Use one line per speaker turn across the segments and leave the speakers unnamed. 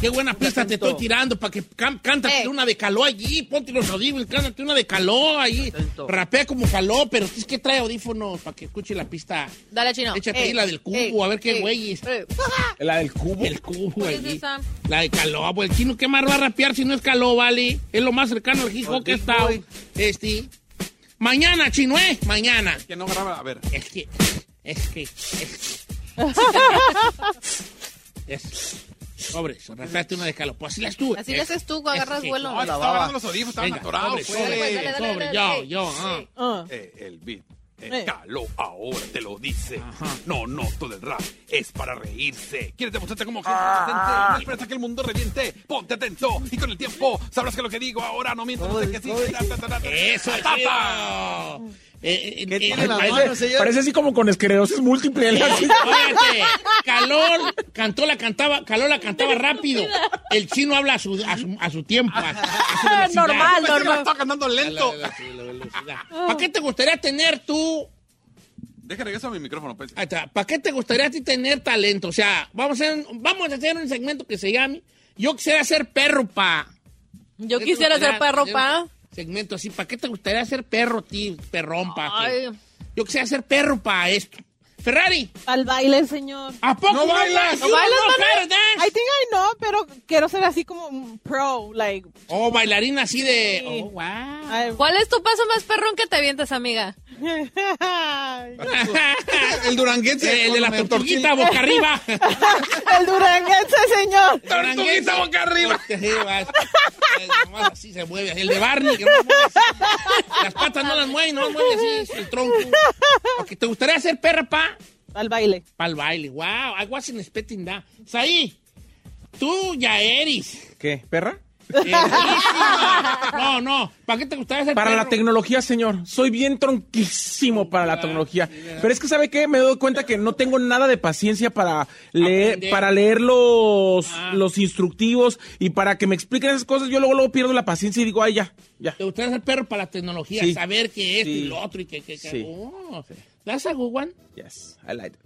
Qué buena pista te estoy tirando para que can- cántate una de caló allí, ponte los audífonos, cántate una de caló allí. Rapea como caló, pero tienes que traer audífonos para que escuche la pista.
Dale, chino.
Échate
Eh,
ahí la del cubo,
eh,
a ver qué
eh,
güeyes.
eh.
La del cubo.
El cubo
¿Cuál es
allí.
esa?
La de caló, pues el chino, ¿qué más va a rapear si no es caló, vale? Es lo más cercano al hip hop que estado. Este. Mañana, chino, ¿eh? Mañana.
Que no graba, a ver.
Es que. Es que. Es. es Sobre, rapeate una de caló. Pues así la estuve.
Así le haces tú, agarras vuelo.
No, estaba agarrando los audífonos, estaban atorados.
sobre, yo, yo, ah.
Ah.
El beat.
Eh.
Eh, caló, ahora te lo dice. No, no, todo el rap es para reírse. ¿Quieres demostrarte como gente decente? No esperes a que el mundo reviente. Ponte atento y con el tiempo sabrás que lo que digo ahora no miento. No sé qué sí.
Eso,
Tapa.
Eh, eh, eh,
manos?
Parece así como con esclerosis múltiple.
Óyate, Calor cantó la cantaba, Calor la cantaba rápido. El chino habla a su, a su, a su tiempo. a a su.
Normal, normal.
estaba cantando lento.
¿Para qué te gustaría tener tú?
Deja regreso a mi micrófono, pues.
Ahí está. ¿Para qué te gustaría a ti tener talento? O sea, vamos a hacer, un- vamos a hacer un segmento que se llame Yo quisiera ser perro pa.
Yo
¿Qué te
quisiera ser perro,
tener
pa.
Segmento así. ¿Para qué te gustaría ser perro, ti, perrón pa?
Ay.
Yo quisiera ser perro pa esto. Ferrari,
Al baile, señor.
¿a poco
¿No bailas?
¿No
¿No bailas,
no, dance?
I think I know, pero quiero ser así como un pro, like.
Oh, bailarina así de.
Sí.
Oh, wow.
I-
¿Cuál es tu paso más perrón que te avientas, amiga?
El duranguense.
el de la tortuguita boca arriba.
El duranguense, señor.
Tortuguita boca arriba.
Nomás así se mueve. El de Barney, que no mueve así. Las patas no las mueve, no mueve así el tronco. Porque te gustaría ser perra pa
Al baile.
para el baile. Wow, I wasn't expecting that. Saí, tú ya eres.
¿Qué? ¿Perra?
No, no. ¿Para qué te gustaría ser
Para la tecnología, señor. Soy bien tronquísimo para la tecnología. Pero es que, ¿sabe qué? Me doy cuenta que no tengo nada de paciencia para leer,
Aprender.
para leer los,
Ah.
los instructivos y para que me expliquen esas cosas. Yo luego, luego pierdo la paciencia y digo, ay, ya, ya.
Te gustaría ser perro para la tecnología,
Sí.
saber que esto y
Sí.
lo otro y que... que, que-
Sí.
Oh, that's a good one.
Yes, I like it.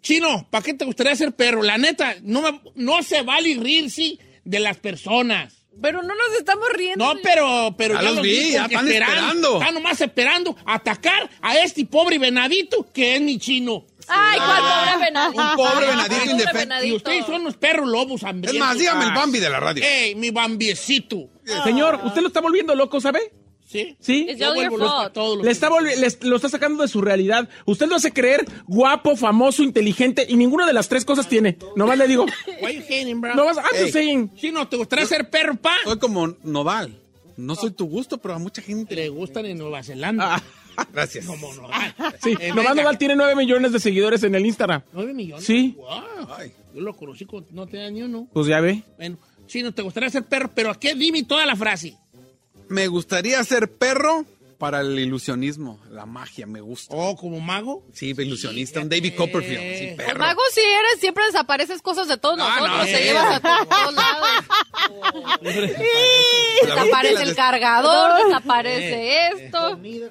Chino, ¿para qué te gustaría ser perro? La neta, no, me- no se vale reírse de las personas.
Pero no nos estamos riendo.
No, pero, pero
Ya los vi,
vi
ya están esperando.
Están nomás esperando atacar a este pobre venadito que es mi chino.
Ay, cuál pobre venadito.
Un pobre
Ay,
venadito indefenso.
Y ustedes son los perros lobos
Es
hambrientos.
más, dígame el
Ah.
Bambi de la radio.
Ey, mi bambiecito.
Señor, usted lo está volviendo loco, ¿sabe?
¿Sí?
¿Sí?
Yo vuelvo loco todos los-
Le está volvi- les- lo está sacando de su realidad. Usted lo hace creer guapo, famoso, inteligente y ninguna de las tres cosas tiene. Nomás le digo.
Why you hating, bro?
No vas, I'm just saying.
Chino, ¿te gustaría ser perro, pa?
Soy como Nodal. No soy tu gusto, pero a mucha gente.
Le gustan en Nueva Zelanda.
Ah,
Gracias.
Como no.
sí,
Eh,
nomás
venga.
Noval tiene nueve millones de seguidores en el Instagram.
¿Nueve millones?
Sí.
Wow.
Ay.
Yo lo conocí cuando no tenía ni uno.
Pues ya ve.
Bueno, Chino, ¿te gustaría ser perro? ¿Pero a qué? Dime toda la frase.
Me gustaría ser perro para el ilusionismo, la magia, me gusta.
¿O como mago?
Sí, ilusionista, un David Copperfield, sí,
El
perro.
mago sí eres, siempre desapareces cosas de todos
No,
nosotros,
no,
te
sí.
llevas a to- todos lados.
La
Desaparece el
de-
cargador, desaparece esto.
Comida.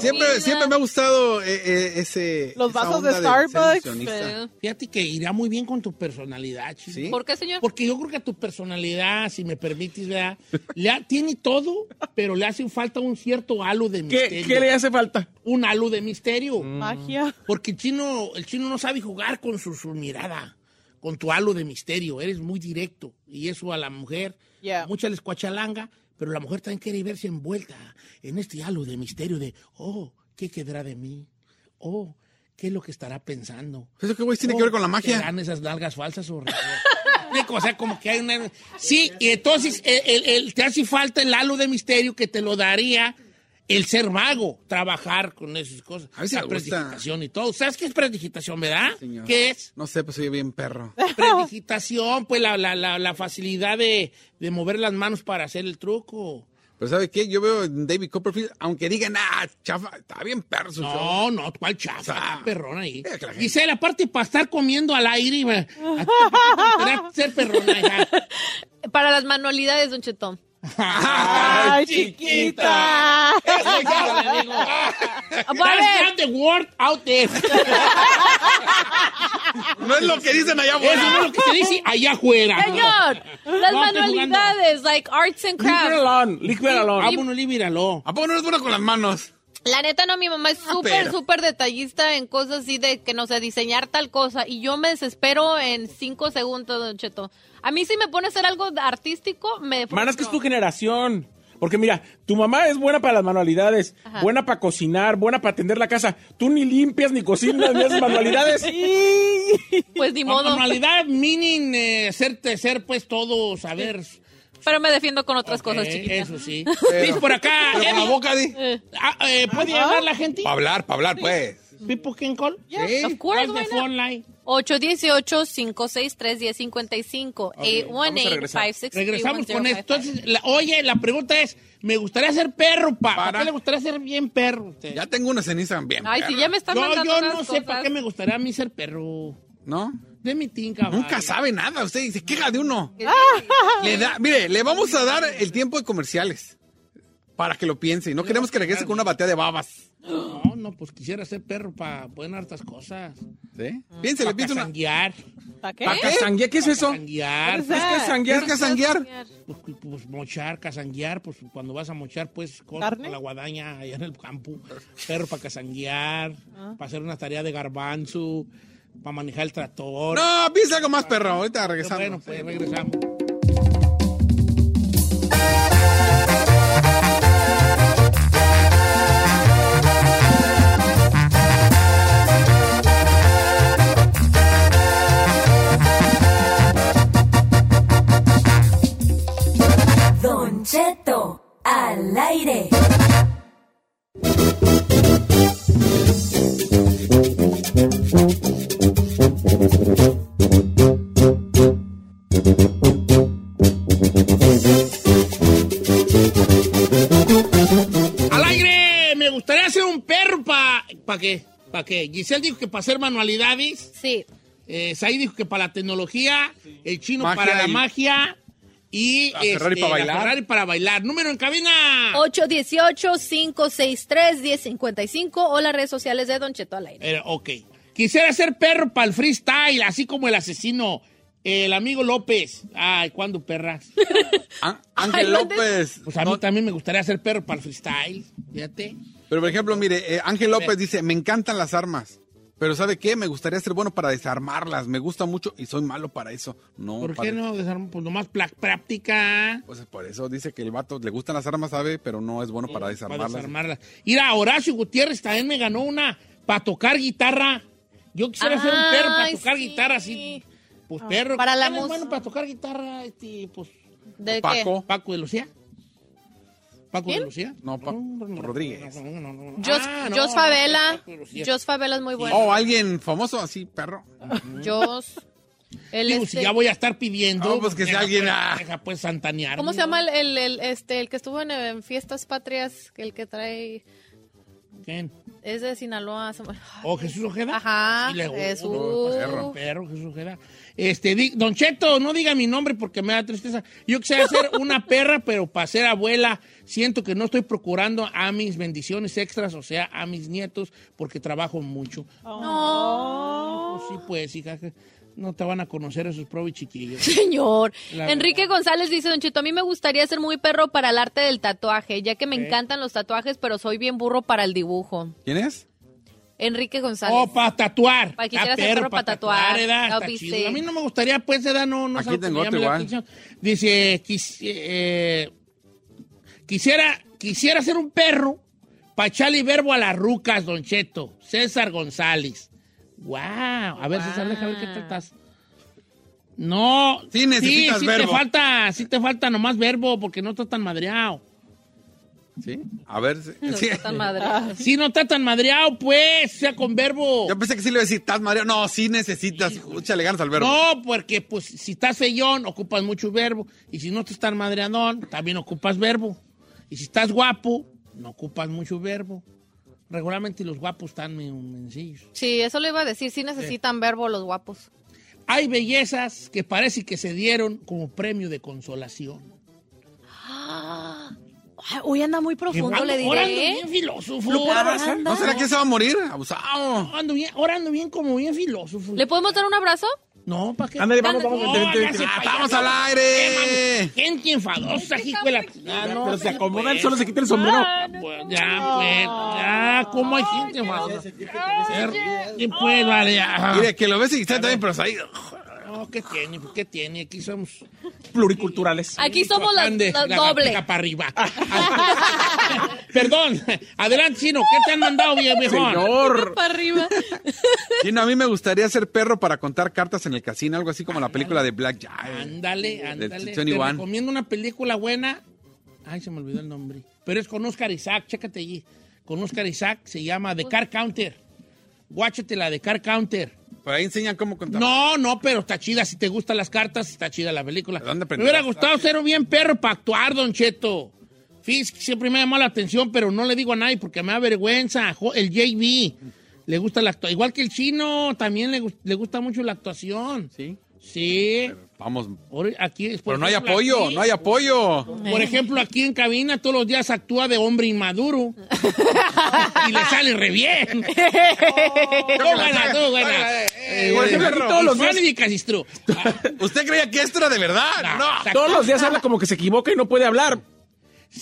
Siempre, siempre me ha gustado eh, eh, ese.
Los vasos de Starbucks.
ilusionista.
Fíjate que irá muy bien con tu personalidad.
¿Por qué, señor?
Porque yo creo que a tu personalidad, si me permites, ¿verdad? Le ha- tiene todo, pero le hace falta un cierto halo halo de
¿Qué,
misterio.
qué le hace falta?
Un halo de misterio.
Magia.
Porque el chino, el chino no sabe jugar con su, su mirada, con tu halo de misterio. Eres muy directo. Y eso a la mujer,
Yeah.
a muchas les cuachalanga, pero la mujer también quiere verse envuelta en este halo de misterio de, oh, ¿qué quedará de mí? Oh, ¿qué es lo que estará pensando?
¿Eso qué, güey, tiene
Oh,
que ver con la magia?
¿serán esas nalgas falsas o o sea, como que hay una... Sí, y entonces el, el- el- te hace falta el halo de misterio que te lo daría el ser mago, trabajar con esas cosas.
A sí
la
gusta.
predigitación y todo. ¿Sabes qué es predigitación, verdad?
Señor.
¿Qué es?
No sé, pues soy bien perro.
Predigitación, pues la, la, la, la facilidad de, de mover las manos para hacer el truco.
Pero ¿sabe qué? Yo veo en David Copperfield, aunque digan, ah, chafa, está bien perro su show.
No, no, ¿cuál chafa?
O sea,
perrón ahí.
que la
aparte para estar comiendo al aire, y, eh, a ti te gustaría ser perrona. hija.
Para las manualidades, Don Chetón.
Ay, chiquita.
Eso ya le digo. That's not the word out there.
No es lo que dicen allá
Eso
afuera.
no es lo que se dice allá afuera.
Señor, las
No,
manualidades, like arts and
Leave it
crafts.
alone, leave it alone.
Vámonos, líbralo.
¿A poco no eres bueno con las manos?
La neta, no, mi mamá es súper,
pero-
súper detallista en cosas así de que no sé, diseñar tal cosa. Y yo me desespero en cinco segundos, Don Cheto. A mí si me pone a hacer algo artístico, me...
Mana, es que es tu generación. Porque mira, tu mamá es buena para las manualidades,
Ajá.
buena para cocinar, buena para atender la casa. Tú ni limpias, ni cocinas, ni haces manualidades.
Pues ni modo.
Manualidad, meaning, eh, ser, ser pues todo, saber.
Pero me defiendo con otras cosas
Ok,
chiquitas.
Eso sí. Dice por acá.
Pero con la
Eddie,
boca, di.
ah, eh, ¿Puede llamar la gente?
Para hablar, para hablar, pues.
People can call.
Sí.
Of course, why
phone line?
818-563-1055.
vamos a regresar.
818-563-1055.
Regresamos con esto. Entonces, la- oye, la pregunta es, me gustaría ser perro, pa. ¿Para
Para.
qué le gustaría ser bien perro? a usted?
Ya tengo una ceniza bien
Ay, si ya me están
Yo,
mandando
yo no sé para qué me gustaría a mí ser perro.
¿No?
De mi tinca.
Nunca sabe nada. Usted se queja de uno. Le da, mire, le vamos a dar el tiempo de comerciales para que lo piense. Y no queremos que regrese con una batea de babas.
No, no, pues quisiera ser perro para poder hartas cosas.
¿Sí? Piénsele,
Para
piense una.
casanguear.
¿Para qué?
¿Para casanguear? ¿Qué es eso?
Casanguear.
¿Qué es casanguear?
¿Qué es casanguear?
Pues, pues, mochar, casanguear, pues cuando vas a mochar, pues con, la guadaña allá en el campo. Perro para casanguear, para hacer una tarea de garbanzo, para manejar el tractor.
No, piensa algo más, perro. Ahorita regresamos.
Bueno, pues regresamos. ¿Para qué? Giselle dijo que para hacer manualidades.
Sí.
Eh, Saí dijo que para la tecnología. El chino
Magia
para la magia. Y
La Ferrari
este,
para
la
bailar.
Ferrari para bailar. Número en cabina.
818-563-1055 o las redes sociales de Don Cheto al aire.
Pero, ok. Quisiera ser perro para el freestyle, así como el asesino, el amigo López. Ay, ¿cuándo perras?
Ángel. López.
Pues a mí también me gustaría ser perro para el freestyle. Fíjate.
Pero, por ejemplo, mire, eh, Ángel López dice, me encantan las armas. Pero ¿sabe qué? Me gustaría ser bueno para desarmarlas. Me gusta mucho y soy malo para eso. No,
¿Por
para-
qué no desarmo? Pues nomás práctica.
Pues por eso dice que el vato le gustan las armas, sabe, pero no es bueno para
Para
desarmarlas.
desarmarlas. Mira, Horacio Gutiérrez también me ganó una para tocar guitarra. Yo quisiera ser un perro para tocar
sí.
guitarra así. Pues perro.
Para la
¿Quién es
mus-
bueno para tocar guitarra, este, pues
¿De
Paco.
Paco de Lucía. Paco
¿Quién?
de Lucía.
No, Paco Rodríguez.
No, no, no, no.
qué? Jos,
Ah, no,
Jos
no,
Favela. Jos Favela es muy bueno.
Oh, alguien famoso así, perro.
Jos. El
Digo,
este-
si ya voy a estar pidiendo.
No, pues que sea alguien,
pues,
ah.
Deja pues santanear.
¿Cómo se llama el, el, el, este, el que estuvo en, en Fiestas Patrias? El que trae...
¿Quién?
Es de Sinaloa. se me-
¿O Jesús Ojeda?
Ajá,
Sí, le-
Jesús.
no, perro, perro, Jesús Ojeda. Este, di- Don Cheto, no diga mi nombre porque me da tristeza. Yo quisiera ser una perra, pero para ser abuela, siento que no estoy procurando a mis bendiciones extras, o sea, a mis nietos, porque trabajo mucho.
No.
Pues Sí, pues, hija, no te van a conocer esos probi chiquillos.
Señor.
La
Enrique González dice, Don Chito, a mí me gustaría ser muy perro para el arte del tatuaje, ya que me encantan los tatuajes, pero soy bien burro para el dibujo.
¿Quién es?
Enrique González.
Oh, para tatuar.
Pa' quisiera
Está
ser perro pa' tatuar.
edad,
No,
está
viste.
chido. A mí no me gustaría, pues, edad, no, no
Aquí tengo otro igual.
Dice, quis- eh, quisiera, quisiera ser un perro para echarle verbo a las rucas, Don Cheto. César González. Wow. A ver, César, deja ver qué tratas. No.
Sí necesitas
sí
verbo.
Te falta, sí te falta nomás verbo porque no está tan madreado.
¿Sí? A ver. sí.
No
Sí.
está tan madre.
Sí, no está tan madreado, pues, sea con verbo.
Yo pensé que sí le iba a decir, ¿estás mareado? No, sí necesitas. Échale ganas al verbo.
No, porque pues si estás feyón, ocupas mucho verbo. Y si no te estás madreadón, también ocupas verbo. Y si estás guapo, no ocupas mucho verbo. Regularmente los guapos están medio mencillos.
Sí, eso le iba a decir, sí necesitan verbo los guapos.
Hay bellezas que parece que se dieron como premio de consolación.
Ay, Hoy anda muy profundo,
Ando-
le
ahora ando
diré.
bien filósofo.
Lo puedo abrazar.
¿No será que se va a morir? Abusado.
ando bien, ahora ando bien como bien filósofo.
¿Le podemos dar un abrazo?
No, ¿para qué?
Ándale, vamos,
No,
vamos,
¡Vamos
no.
al aire!
Gente enfadosa, hijo de la... Ah, no,
Pero se acomoda,
pues.
él solo se quita el sombrero.
Pues, ya, pues, ya, ¿cómo hay gente enfadosa? ¿Qué pues, vale, ya.
Mire, que lo ves y está también, pero ahí.
No, ¿qué tiene? ¿Qué tiene? Aquí somos...
Pluriculturales.
Aquí somos las,
la
doble.
Para arriba. Perdón, adelante, Chino, ¿qué te han mandado, vie- viejón?
Señor.
Para arriba.
Sí, no, a mí me gustaría ser perro para contar cartas en el casino, algo así como la película de Black Jack.
Ándale, ándale. Te
21.
recomiendo una película buena. Ay, se me olvidó el nombre. Pero es con Oscar Isaac, chécate allí. Con Oscar Isaac se llama The Car Counter. Guáchate la de Car Counter.
Por ahí enseñan cómo contar.
No, no, pero está chida. Si te gustan las cartas, está chida la película.
¿De dónde
me hubiera gustado ser un bien perro para actuar, Don Cheto. Que siempre me llamó la atención, pero no le digo a nadie porque me da vergüenza. El JB le gusta la actuación. Igual que el chino, también le, le gusta mucho la actuación.
Sí.
Sí.
Vamos.
Aquí, por
Pero no hay
ejemplo,
apoyo,
aquí-
no hay apoyo.
Por ejemplo, aquí en cabina todos los días actúa de hombre inmaduro. y le sale re bien.
Todos los días-.
¿Usted creía que esto era de verdad? No.
Todos los días habla como que se equivoca y no puede hablar.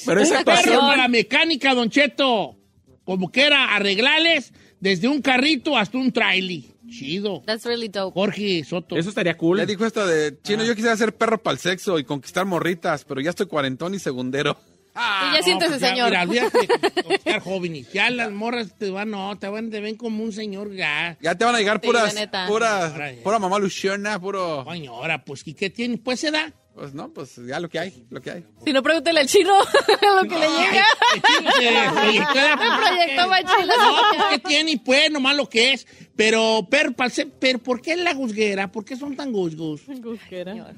Pero es
Un
actuación.
para mecánica, Don Cheto. Como que era arreglarles desde un carrito hasta un trailer. Chido.
That's really dope.
Jorge Soto.
Eso estaría cool.
Ya dijo esto de chino, yo quisiera ser perro para el sexo y conquistar morritas, pero ya estoy cuarentón y segundero.
Y ya
No,
siéntese,
pues ya,
señor.
Mira, olvídate de estar jóvenes. Ya las morras te van, no, te van, te ven como un señor ya.
Ya te van a llegar puras, puras,
ya.
pura mamá luciana, puro.
Señora, pues, ¿y qué tiene? Pues se da.
Pues no, pues ya lo que hay, lo que hay.
Si no, pregúntele al chino lo que le llega.
El chino se proyectó,
machila.
No, pues, ¿qué tiene? Pues, nomás lo que es. Pero, pero, pero, ¿por qué la juzguera? ¿Por qué son tan juzgos?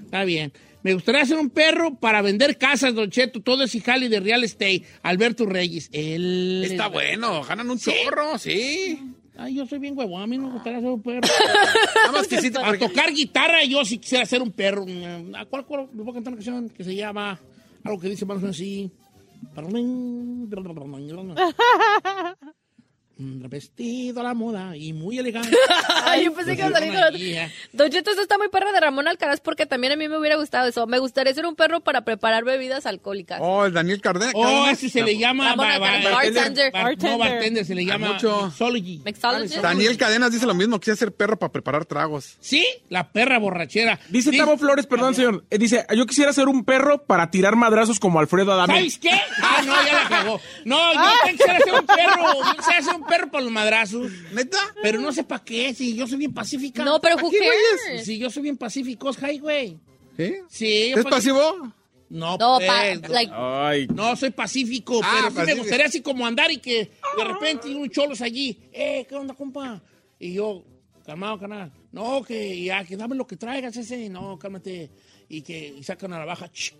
Está bien. Me gustaría ser un perro para vender casas, Don Cheto. Todo es jali de real estate. Alberto Reyes. Él...
Está bueno, ganan un chorro, sí.
Ay, yo soy bien huevón. A mí no me gustaría ser un perro.
Nada más que sí te-
A tocar guitarra, yo sí quisiera ser un perro. ¿A cuál, cuál? Les voy a cantar una canción que se llama algo que dice más o menos así. Mm, Vestido a la moda y muy elegante.
Ay, yo pensé que iba a salir con otro. Don Cheto, eso está muy perro de Ramón Alcaraz porque también a mí me hubiera gustado eso. Me gustaría ser un perro para preparar bebidas alcohólicas.
Oh, el Daniel Cárdenas.
Oh, ese se le llama
Ramón Alcaraz, bartender.
bar- No, bartender, se le llama
mucho.
mixology.
Mixologist.
Daniel Cadenas dice lo mismo, quisiera ser perro para preparar tragos.
Sí, la perra borrachera.
Dice Tavo Flores, perdón, señor. eh, Dice, yo quisiera ser un perro para tirar madrazos como Alfredo Adame.
¿Sabes qué? Ah, no, ya la cagó. No, yo quisiera ser un perro. Yo quisiera ser un perro para los madrazos.
¿Neta?
Pero no sé para qué, si yo soy bien pacífica.
No, pero who cares?
Si yo soy bien pacífico, es güey.
¿Sí?
Sí.
¿Es pasivo?
No,
No,
pues,
pa- like,
Ay.
no, soy pacífico,
Ah,
pero sí me
pacífico.
gustaría así como andar y que de repente hay un cholos allí. Eh, ¿qué onda, compa? Y yo, calmado, canal. No, que ya, que dame lo que traigas ese. No, cálmate. Y que y saca una navaja. ch,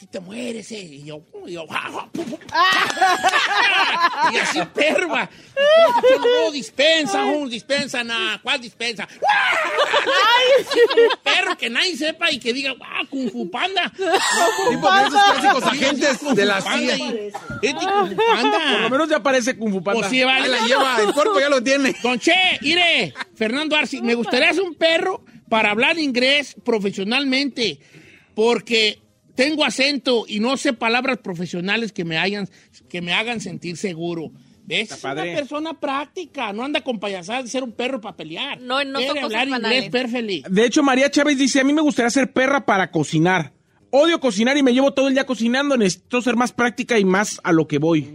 aquí te mueres, eh. Y yo, y yo, ¡ah, ah, pum! y así perva. No, dispensa, un dispensa, nada. ¿Cuál dispensa? Un perro que nadie sepa y que diga, ¡ah, Kung Fu Panda!
Tipo de esos clásicos agentes de la CIA.
y- ¿Qué Kung Fu Panda?
Por lo menos ya parece Kung Fu Panda.
Pues sí, vale.
Ahí la lleva, el cuerpo ya lo tiene.
Don Che, mire, Fernando Arce, me gustaría ser un perro para hablar inglés profesionalmente, porque tengo acento y no sé palabras profesionales que me, hayan, que me hagan sentir seguro. Es una
padre.
persona práctica, no anda con payasadas de ser un perro para pelear.
No, no
Quiere hablar inglés perfectly.
De hecho, María Chávez dice, a mí me gustaría ser perra para cocinar. Odio cocinar y me llevo todo el día cocinando. Necesito ser más práctica y más a lo que voy.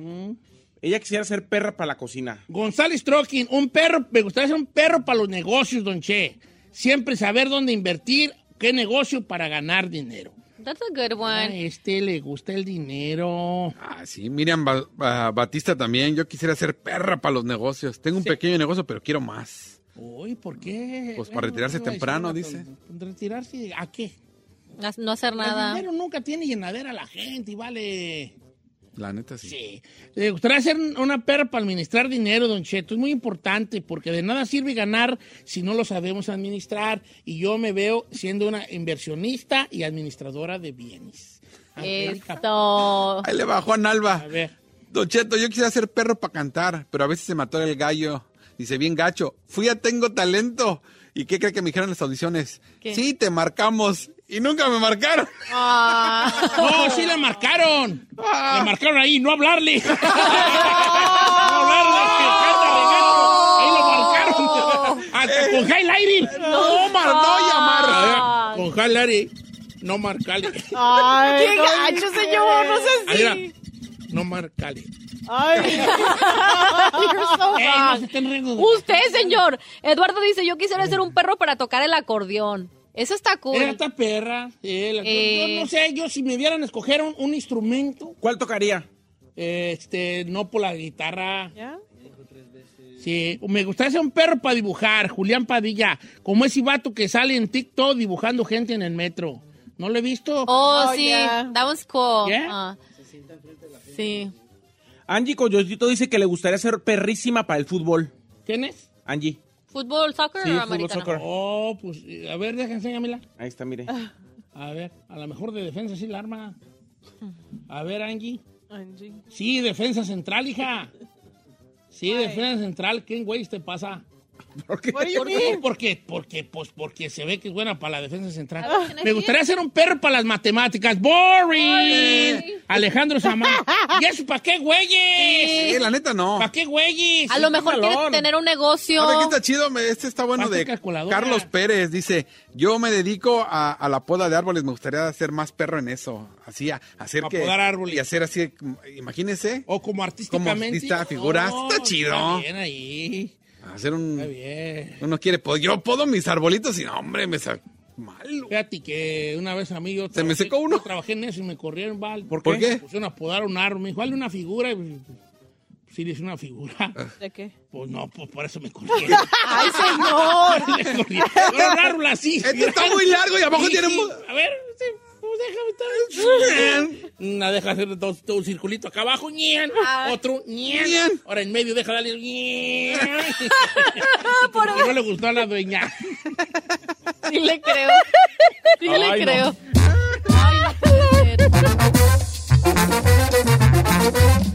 Ella quisiera ser perra para la cocina.
González Troquín, un perro, me gustaría ser un perro para los negocios, don Che. Siempre saber dónde invertir, qué negocio para ganar dinero.
That's a good
A
one.
este le gusta el dinero.
Ah, sí, Miriam Ba- Ba- Batista también. Yo quisiera ser perra para los negocios. Tengo un pequeño negocio, pero quiero más.
Uy, ¿por qué?
Pues para retirarse
¿qué iba a
temprano, dice.
¿Retirarse a qué?
No hacer
El
nada.
dinero nunca tiene llenadera a la gente y vale.
La neta, sí.
Sí. Le gustaría ser una perra para administrar dinero, don Cheto. Es muy importante porque de nada sirve ganar si no lo sabemos administrar. Y yo me veo siendo una inversionista y administradora de bienes.
Esto.
Ahí le va Juan Alba.
A ver.
Don Cheto, yo quisiera ser perro para cantar, pero a veces se mató el gallo. Dice, bien gacho. Fui a Tengo Talento. ¿Y qué cree que me dijeron las audiciones?
¿Qué?
Sí, te marcamos. Y nunca me marcaron.
Ah.
No, sí le marcaron. Le marcaron ahí, no hablarle. no hablarle. Regaño. Ahí lo marcaron. Hasta con highlighting.
No, mar, no llamar.
A ver, Con highlighting. No marcale.
Ay,
¡Qué
don
gacho, señor! No sé si.
No marcale.
Ay. You're so
Ey, no
wrong.
se estén riendo. de-
Usted, señor. Eduardo dice, yo quisiera ser un perro para tocar el acordeón. Eso está cool.
Era esta perra. sí, la-
Eh.
Yo no sé, yo si me dieran a escoger un, un instrumento,
¿Cuál tocaría?
este, no por la guitarra.
¿Ya?
Sí, me gustaría ser un perro para dibujar, Julián Padilla, como ese vato que sale en TikTok dibujando gente en el metro. ¿No lo he visto?
Oh,
Oh,
sí.
yeah.
That was cool.
Yeah?
Ah. Sí.
Angie Coyotito dice que le gustaría ser perrísima para el fútbol.
¿Quién es?
Angie.
¿Fútbol, soccer
Sí,
o
fútbol, soccer.
Oh, pues, a ver, deja, enséñamela.
Ahí está, mire.
A ver, a lo mejor de defensa sí la arma. A ver, Angie.
Angie.
Sí, defensa central, hija. Sí, defensa central. ¿Qué güey te pasa?
¿Por qué?
¿Por qué? Porque, porque, pues, porque se ve que es buena para la defensa central.
Ah, ¿quién es
Me gustaría ser un perro para las matemáticas. ¡Boring! Alejandro Samán. ¿Y eso para qué, güeyes?
Sí, la neta no.
¿Para qué, güeyes?
A lo mejor quiere tener un negocio.
¿Sabe qué está chido? Este está bueno de. Carlos Pérez. Dice, yo me dedico a, a la poda de árboles. Me gustaría ser más perro en eso. Así, a, hacer
A
que...
podar árboles.
Y hacer así, imagínese.
O como artísticamente.
Como artista, figura. Está chido.
Está bien ahí.
Hacer un...
Está bien.
Uno quiere... pod- Yo podo mis arbolitos y no, hombre, me sa... Malo.
Fíjate que una vez a mí yo
Se me
trabajé-
secó uno.
yo trabajé en eso y me corrieron, ¿vale?
¿Por qué?
Me pusieron a podar un árbol. Me dijo, dale una figura. Y, pues, sí, le hice una figura.
¿De qué?
Pues no, pues por eso me corrieron.
¡Ay, señor!
me corrieron. Era un árbol así.
Este está muy largo y abajo
Sí,
tiene...
sí. A ver, sí, pues déjame estar. Una deja hacer todo, todo un circulito acá abajo, ñan. Otro, ñan. Ahora en medio deja darle, ñan. Y como que no le gustó a la dueña.
Sí le creo. Sí le
Ay, no.
creo. Ay, no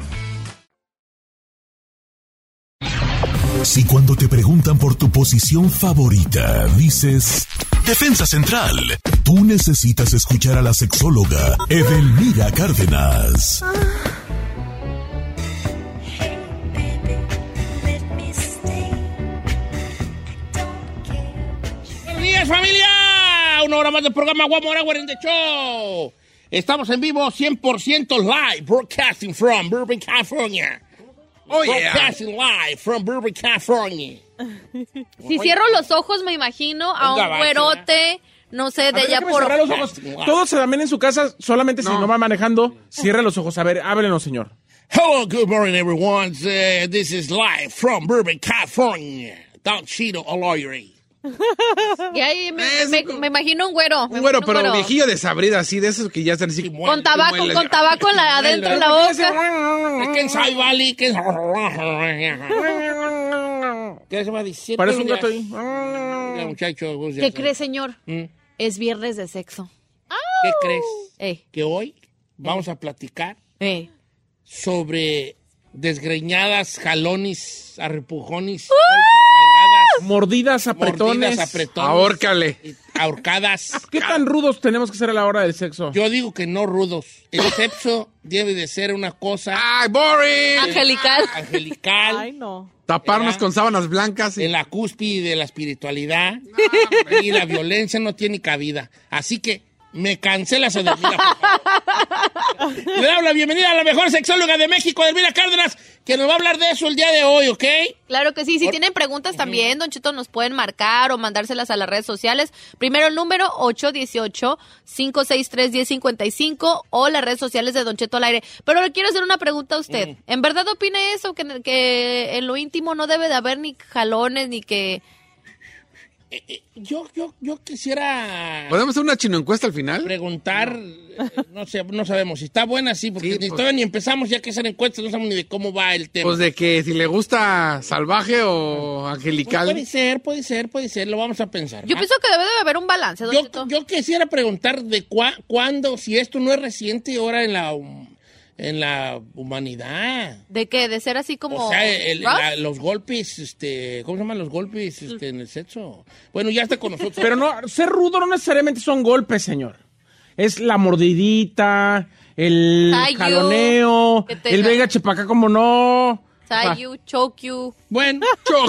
Si cuando te preguntan por tu posición favorita, dices Defensa Central, tú necesitas escuchar a la sexóloga Edelmira Cárdenas.
Buenos días, familia. Una hora más del programa One in the Show. Estamos en vivo 100% live, broadcasting from Burbank, California.
Oh, yeah.
Live from Burbank, California.
Si cierro los ojos, me imagino a
Un
güerote, no sé, de allá por...
cerrar los ojos. Todos también en su casa, solamente si no va manejando, cierre los ojos. A ver, ábrenos, señor.
Hello, good morning, everyone. Uh, this is live from Burbank, California. Don Cheeto, a lawyer.
Y ahí me, me- me imagino un güero.
Un güero,
imagino un
pero viejillo desabrido así, de esos que ya están así.
Con tabaco,
muele.
con tabaco en la- adentro de la boca.
¿Qué es Sai Valley? ¿Qué es? ¿Qué se va a decir?
Parece un gato
días. Ya, muchacho, vos ya
¿Qué
sabes.
crees, señor?
¿Mm?
Es viernes de sexo.
¿Qué crees?
Ey,
Que hoy vamos a platicar
ey.
sobre desgreñadas, jalones, arrepujones,
¡Uh!
Mordidas, apretones.
mordidas, apretones,
Ahórcale.
ahorcadas.
¿Qué tan rudos tenemos que ser a la hora del sexo?
Yo digo que no rudos. El sexo debe de ser una cosa
¡Ay, boring!
Angelical.
angelical.
Ay, no.
Taparnos con sábanas blancas. y-
en la cúspide de la espiritualidad y la violencia no tiene cabida. Así que me cancelas a Delmira, por favor. Le damos la bienvenida a la mejor sexóloga de México, Delmira Cárdenas, que nos va a hablar de eso el día de hoy, ¿ok?
Claro que sí, si
Por-
tienen preguntas también, Don Cheto, nos pueden marcar o mandárselas a las redes sociales. Primero el número 818-563-1055 o las redes sociales de Don Cheto al aire. Pero le quiero hacer una pregunta a usted.
Mm.
¿En verdad opina eso? Que, que en lo íntimo no debe de haber ni jalones ni que...
Yo, yo, yo quisiera
¿Podemos hacer una chino encuesta al final?
preguntar, eh, no sé, no sabemos si está buena, sí, porque
Sí,
ni
pues.
todavía ni empezamos ya que hacer encuestas, no sabemos ni de cómo va el tema.
Pues de que si le gusta salvaje o
Pues
angelical.
puede ser, puede ser, puede ser, lo vamos a pensar.
Yo
¿va?
pienso que debe de haber un balance,
Yo, yo quisiera preguntar de cua- cuándo, si esto no es reciente ahora en la, hum- en la humanidad.
¿De qué? ¿De ser así como...
O sea, el- la- los golpes, este, ¿cómo se llaman los golpes este, en el sexo? Bueno, ya está con nosotros.
Pero no, ser rudo no necesariamente son golpes, señor. Es la mordidita, el
Ay,
jaloneo, el venga chepacá como no.
Tie you, choke you.
Bueno,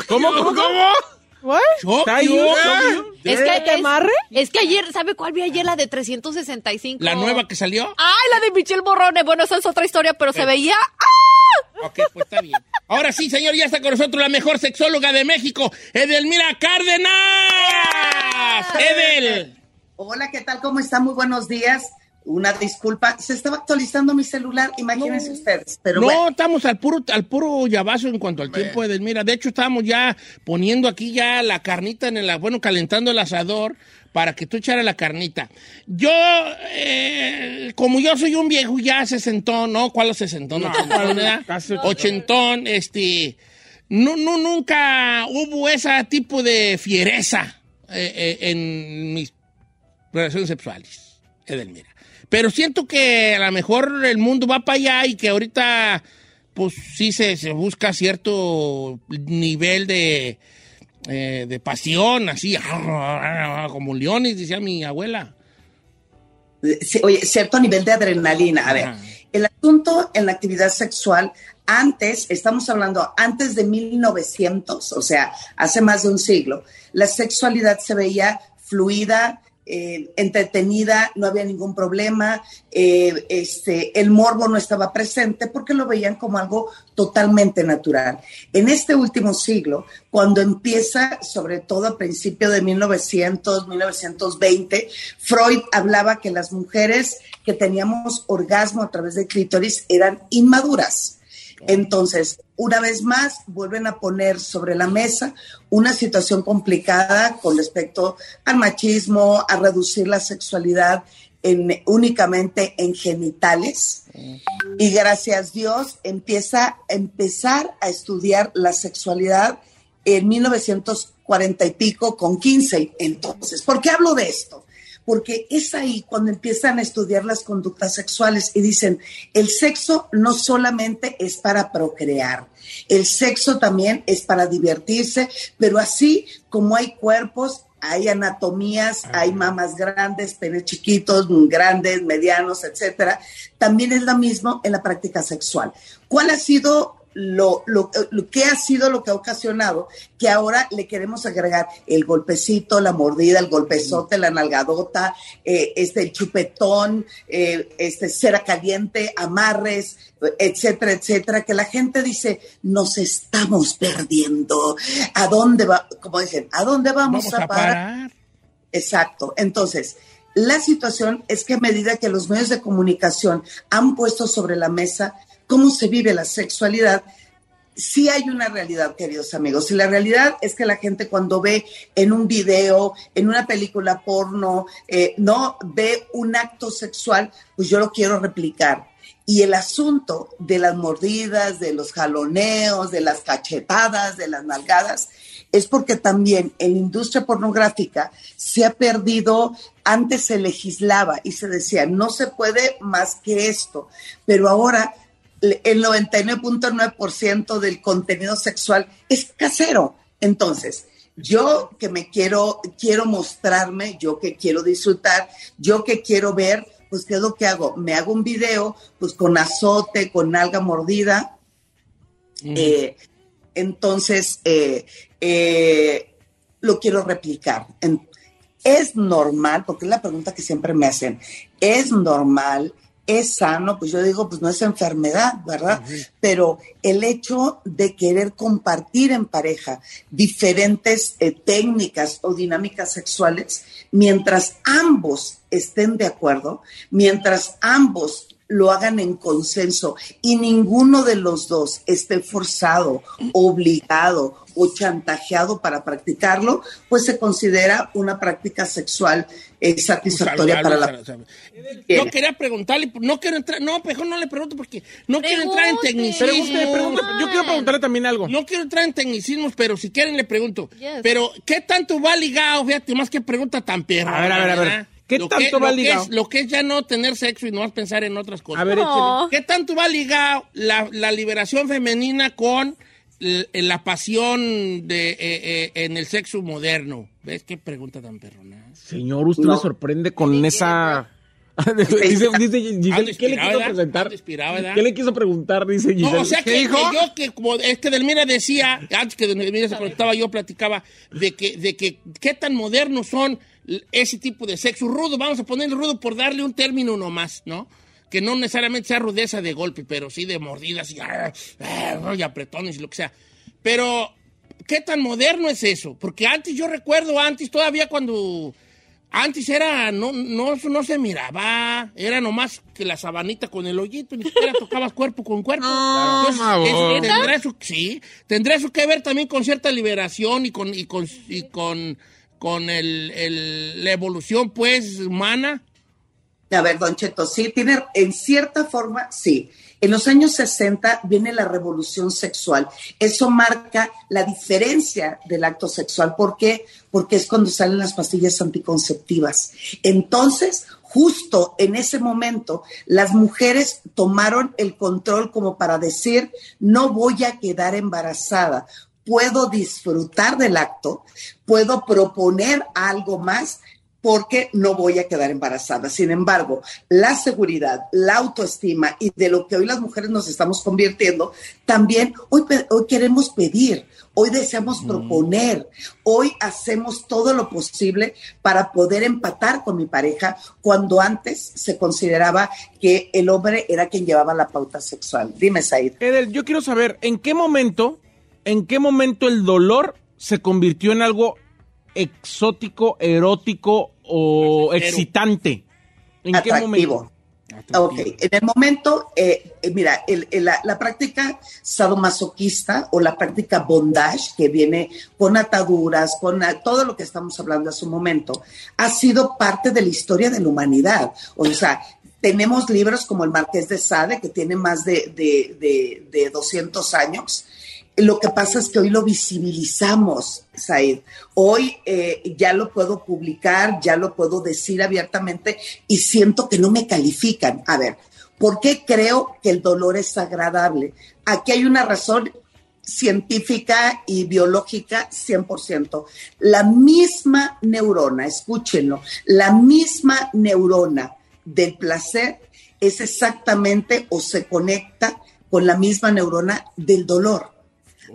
¿Cómo, cómo, cómo?
¿What?
you.
you.
Es
¿Que
es,
amarre?
es que ayer, ¿sabe cuál vi ayer? La de 365.
la nueva que salió.
¡Ay, la de Michelle Borrone! Bueno, esa es otra historia, pero se veía...
Ok, pues está bien. Ahora sí, señor, ya está con nosotros la mejor sexóloga de México, Edelmira Cárdenas. Edel.
Hola, ¿qué tal? ¿Cómo están? Muy buenos días. Una disculpa, se estaba actualizando mi celular, imagínense ustedes. Pero
no,
bueno,
estamos al puro, al puro llavazo en cuanto al tiempo, Edelmira. De hecho, estábamos ya poniendo aquí ya la carnita en el, bueno, calentando el asador para que tú echaras la carnita. Yo, eh, como yo soy un viejo ya sesentón, ¿no? ¿Cuál es sesentón?
Casi ochentón.
Ochentón, este, no, no, nunca hubo ese tipo de fiereza eh, eh, en mis relaciones sexuales, Edelmira. Pero siento que a lo mejor el mundo va para allá y que ahorita, pues sí se, se busca cierto nivel de, eh, de pasión, así, como leones, decía mi abuela.
sí, oye, cierto nivel de adrenalina. A ver, el asunto en la actividad sexual, antes, estamos hablando antes de 1900, o sea, hace más de un siglo, la sexualidad se veía fluida, eh, entretenida, no había ningún problema, eh, este, el morbo no estaba presente porque lo veían como algo totalmente natural. En este último siglo, cuando empieza, sobre todo a principios de 1900, 1920, Freud hablaba que las mujeres que teníamos orgasmo a través del clítoris eran inmaduras. Entonces, una vez más, vuelven a poner sobre la mesa una situación complicada con respecto al machismo, a reducir la sexualidad en, únicamente en genitales. Y gracias a Dios empieza a empezar a estudiar la sexualidad en 1940 y pico con 15. Entonces, ¿por qué hablo de esto? Porque es ahí cuando empiezan a estudiar las conductas sexuales y dicen, el sexo no solamente es para procrear, el sexo también es para divertirse, pero así como hay cuerpos, hay anatomías, hay mamas grandes, penes chiquitos, grandes, medianos, etcétera. También es lo mismo en la práctica sexual. ¿Cuál ha sido lo, lo, que ha sido lo que ha ocasionado que ahora le queremos agregar el golpecito, la mordida, el golpezote, la nalgadota, eh, este, el chupetón, eh, este, cera caliente, amarres, etcétera, etcétera, que la gente dice, nos estamos perdiendo. ¿A dónde va? Como dicen, ¿a dónde vamos, a, parar? Exacto. Entonces, la situación es que a medida que los medios de comunicación han puesto sobre la mesa cómo se vive la sexualidad, sí hay una realidad, queridos amigos. Y la realidad es que la gente cuando ve en un video, en una película porno, eh, no ve un acto sexual, pues yo lo quiero replicar. Y el asunto de las mordidas, de los jaloneos, de las cachetadas, de las nalgadas, es porque también en la industria pornográfica se ha perdido, antes se legislaba y se decía, no se puede más que esto, pero ahora el 99.9% del contenido sexual es casero. Entonces, yo que me quiero, quiero mostrarme, yo que quiero disfrutar, yo que quiero ver, pues, ¿qué es lo que hago? Me hago un video, pues, con azote, con alga mordida. Eh, entonces, eh, eh, lo quiero replicar. es normal, porque es la pregunta que siempre me hacen, es normal es sano, pues yo digo, pues no es enfermedad, ¿verdad? Pero el hecho de querer compartir en pareja diferentes eh, técnicas o dinámicas sexuales, mientras ambos estén de acuerdo, mientras ambos lo hagan en consenso y ninguno de los dos esté forzado, obligado o chantajeado para practicarlo, pues se considera una práctica sexual eh, satisfactoria para la persona.
Yo quería preguntarle, no quiero entrar, no, mejor no le pregunto porque no quiero entrar en tecnicismos.
yo quiero preguntarle también algo.
No quiero entrar en tecnicismos, pero si quieren le pregunto. Pero, ¿qué tanto va ligado? Fíjate, más que pregunta tan perra.
A ver, a ver, a ver. ¿Qué tanto va ligado?
lo que es ya no tener sexo y no más pensar en otras cosas.
A ver,
¿Qué tanto va ligado la, la liberación femenina con la pasión de, eh, eh, en el sexo moderno? ¿Ves qué pregunta tan perrona?
Señor, usted me sorprende con esa... dice, dice Giselle, ¿qué le quiso presentar? ¿Qué le quiso preguntar? Dice Giselle.
No, o sea que, que, yo, que como es que Delmira decía, antes que Delmira se conectaba, yo platicaba de que, de que qué tan modernos son ese tipo de sexo rudo. Vamos a ponerle rudo por darle un término nomás, ¿no? que no necesariamente sea rudeza de golpe, pero sí de mordidas y, ah, ah, y apretones y lo que sea. Pero, ¿qué tan moderno es eso? Porque antes, yo recuerdo antes, todavía cuando... Antes era, no, no, no se miraba, era nomás que la sabanita con el hoyito, ni siquiera tocabas cuerpo con cuerpo. tendrá eso, sí, tendrá eso que ver también con cierta liberación y con, y con, y con, con el, el, la evolución, pues, humana.
A ver, Don Cheto, sí, tiene, en cierta forma, sí. En los años 60 viene la revolución sexual. Eso marca la diferencia del acto sexual. ¿Por qué? Porque es cuando salen las pastillas anticonceptivas. Entonces, justo en ese momento, las mujeres tomaron el control como para decir, no voy a quedar embarazada. Puedo disfrutar del acto, puedo proponer algo más porque no voy a quedar embarazada. Sin embargo, la seguridad, la autoestima y de lo que hoy las mujeres nos estamos convirtiendo, también hoy, hoy queremos pedir, hoy deseamos mm. proponer, hoy hacemos todo lo posible para poder empatar con mi pareja cuando antes se consideraba que el hombre era quien llevaba la pauta sexual. Dime, Said.
Edel, yo quiero saber, ¿en qué momento, en qué momento el dolor se convirtió en algo exótico, erótico o excitante?
¿En qué momento? Ok, en el momento, eh, eh, mira, el- el- la, la práctica sadomasoquista o la práctica bondage, que viene con ataduras, con todo lo que estamos hablando hace un momento, ha sido parte de la historia de la humanidad. O sea, tenemos libros como el Marqués de Sade, que tiene más de, de, de, de 200 años. Lo que pasa es que hoy lo visibilizamos, Said. Hoy eh, ya lo puedo publicar, ya lo puedo decir abiertamente y siento que no me califican. A ver, ¿por qué creo que el dolor es agradable? Aquí hay una razón científica y biológica 100%. La misma neurona, escúchenlo, la misma neurona del placer es exactamente o se conecta con la misma neurona del dolor.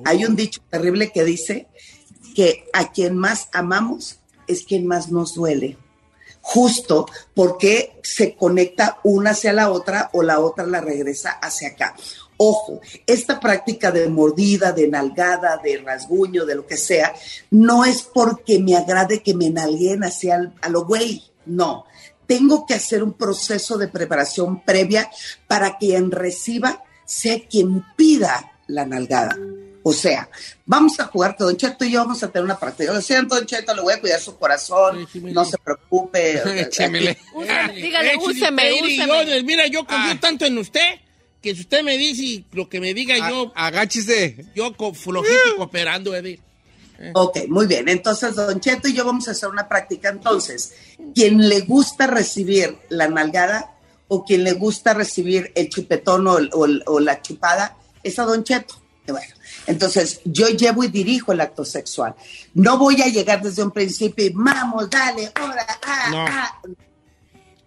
Hay un dicho terrible que dice que a quien más amamos es quien más nos duele. Justo porque se conecta una hacia la otra o la otra la regresa hacia acá. Ojo, esta práctica de mordida, de nalgada, de rasguño, de lo que sea, no es porque me agrade que me nalguen hacia el- a lo güey, no. Tengo que hacer un proceso de preparación previa para que quien reciba sea quien pida la nalgada. O sea, vamos a jugar que Don Cheto y yo vamos a tener una práctica. Lo siento, Don Cheto, le voy a cuidar su corazón, no se preocupe.
Échemele.
Úseme, dígale,
Échele,
úseme, úseme.
mira, yo confío tanto en usted que si usted me dice y lo que me diga yo.
Agáchese.
Yo con flojito y cooperando, Eddie.
Ok, muy bien. Entonces, Don Cheto y yo vamos a hacer una práctica. Entonces, quien le gusta recibir la nalgada o quien le gusta recibir el chupetón o, el- o el- o la chupada es a Don Cheto. Bueno, entonces yo llevo y dirijo el acto sexual. No voy a llegar desde un principio y vamos, dale, ahora, ah,
No.
ah.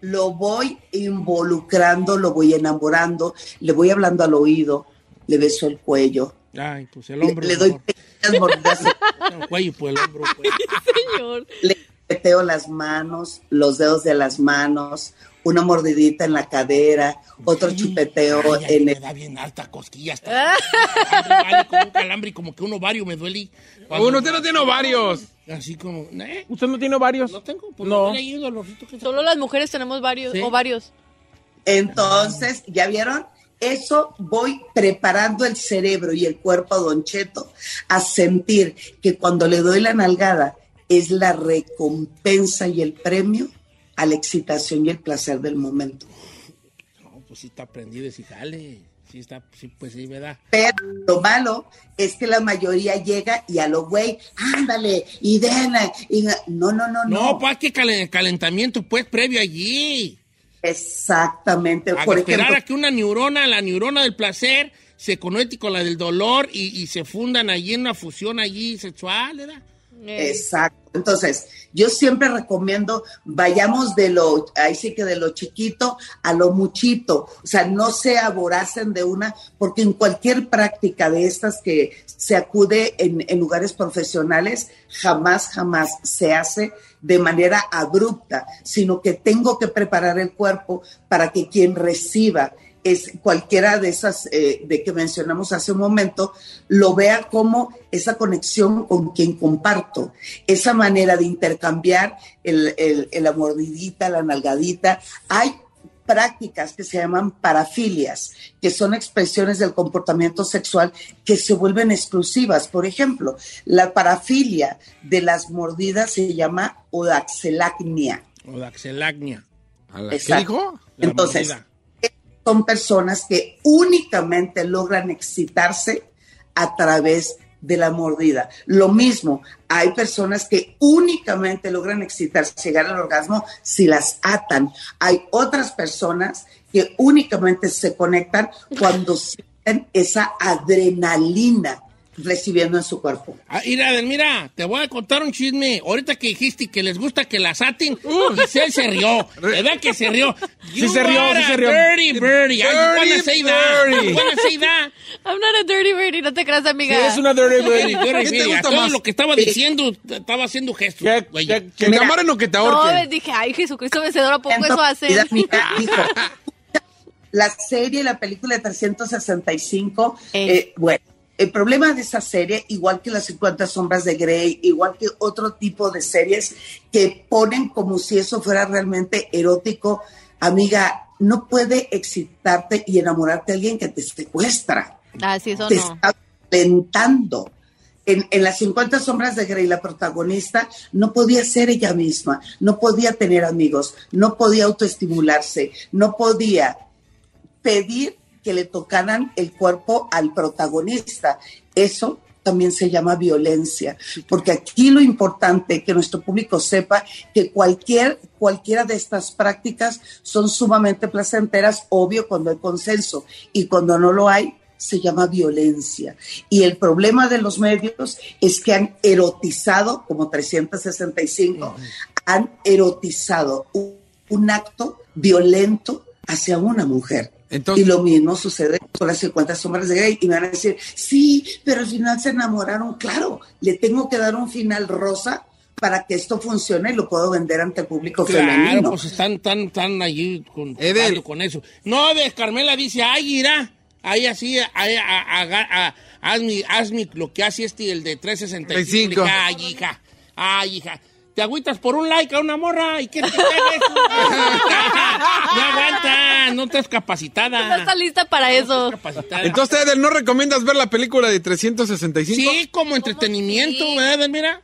Lo voy involucrando, lo voy enamorando, le voy hablando al oído, le beso el cuello,
Ay, pues el
le,
hombro.
le doy pequeñas mordidas
El cuello, pues el hombro. Pues.
Señor.
le peteo las manos, los dedos de las manos, una mordidita en la cadera, otro chupeteo
Ay, ay,
en
me
el...
da bien alta cosquilla. Hasta, vale, como un calambre y como que un ovario me duele. Cuando-
Uno, usted no tiene ovarios.
Así como, ¿eh?
¿Usted no tiene varios?
No tengo, pues
No.
dolorcito que-
Solo las mujeres tenemos varios,
Sí.
o varios.
Entonces, ¿ya vieron? Eso voy preparando el cerebro y el cuerpo a Don Cheto a sentir que cuando le doy la nalgada es la recompensa y el premio a la excitación y el placer del momento.
No, pues sí está prendido ese jale. Sí está, sí, pues sí, ¿verdad?
Pero lo malo es que la mayoría llega y a lo güey, ándale, y denle, y no, no, no, no.
No, pues que calen- calentamiento, pues, previo allí.
Exactamente.
A
Por
esperar
ejemplo,
a que una neurona, la neurona del placer, se conecte con la del dolor y, y se fundan allí en una fusión allí sexual, ¿verdad?
Eh,
Exacto. Entonces, yo siempre recomiendo, vayamos de lo, ahí sí que de lo chiquito a lo muchito. O sea, no se aboracen de una, porque en cualquier práctica de estas que se acude en, en lugares profesionales, jamás, jamás se hace de manera abrupta, sino que tengo que preparar el cuerpo para que quien reciba es cualquiera de esas eh, de que mencionamos hace un momento, lo vea como esa conexión con quien comparto, esa manera de intercambiar el, el- el- la mordidita, la nalgadita. Hay prácticas que se llaman parafilias, que son expresiones del comportamiento sexual que se vuelven exclusivas. Por ejemplo, la parafilia de las mordidas se llama odaxelacnia.
O daxelagnia.
¿A la- ¿Qué
Exacto.
dijo?
La
Entonces,
mordida.
Son personas que únicamente logran excitarse a través de la mordida. Lo mismo, hay personas que únicamente logran excitarse, llegar al orgasmo si las atan. Hay otras personas que únicamente se conectan cuando sienten esa adrenalina recibiendo en su cuerpo.
Ah, mira, mira, te voy a contar un chisme. Ahorita que dijiste que les gusta que las aten, Giselle se rió. ¿Verdad que se rió?
Sí se rió,
are
sí se rió.
Dirty birdie. I wanna
Dirty
say
birdie.
say that.
I'm not a dirty birdie, no te creas, amiga.
Es una dirty birdie.
dirty
¿Qué te gusta
todo
más?
lo que estaba diciendo, estaba haciendo gestos.
¿Qué-
güey.
qué-
Que te amarren o que te
No,
ahorquen.
dije, ay, Jesucristo vencedor, ¿a poco eso hace?
La serie, la película de 365,
Ey.
eh, bueno, el problema de esa serie, igual que las 50 sombras de Grey, igual que otro tipo de series que ponen como si eso fuera realmente erótico, amiga, no puede excitarte y enamorarte de alguien que te secuestra.
Ah,
te
no.
está tentando. En, en las 50 sombras de Grey, la protagonista no podía ser ella misma, no podía tener amigos, no podía autoestimularse, no podía pedir que le tocaran el cuerpo al protagonista. Eso también se llama violencia, porque aquí lo importante que nuestro público sepa que cualquier cualquiera de estas prácticas son sumamente placenteras, obvio cuando hay consenso y cuando no lo hay se llama violencia. Y el problema de los medios es que han erotizado, como 365, han erotizado un acto violento hacia una mujer. Y lo mismo sucede con las 50 sombras de Grey. Y me van a decir, sí, pero al final se enamoraron. Claro, le tengo que dar un final rosa para que esto funcione y lo puedo vender ante el público
Claro,
femenino.
pues están tan, tan allí con, con eso. No, de Carmela dice, ay, irá. Ahí así, ahí, a- a- a- a- hazme, hazme lo que hace este, el de 365.
35.
Ay, hija, ay, hija. Te agüitas por un like a una morra y ¿qué te eso? no aguanta, no estás capacitada.
No está lista para eso.
Entonces, Edel, ¿no recomiendas ver la película de 365?
Sí, como entretenimiento, ¿verdad, mira?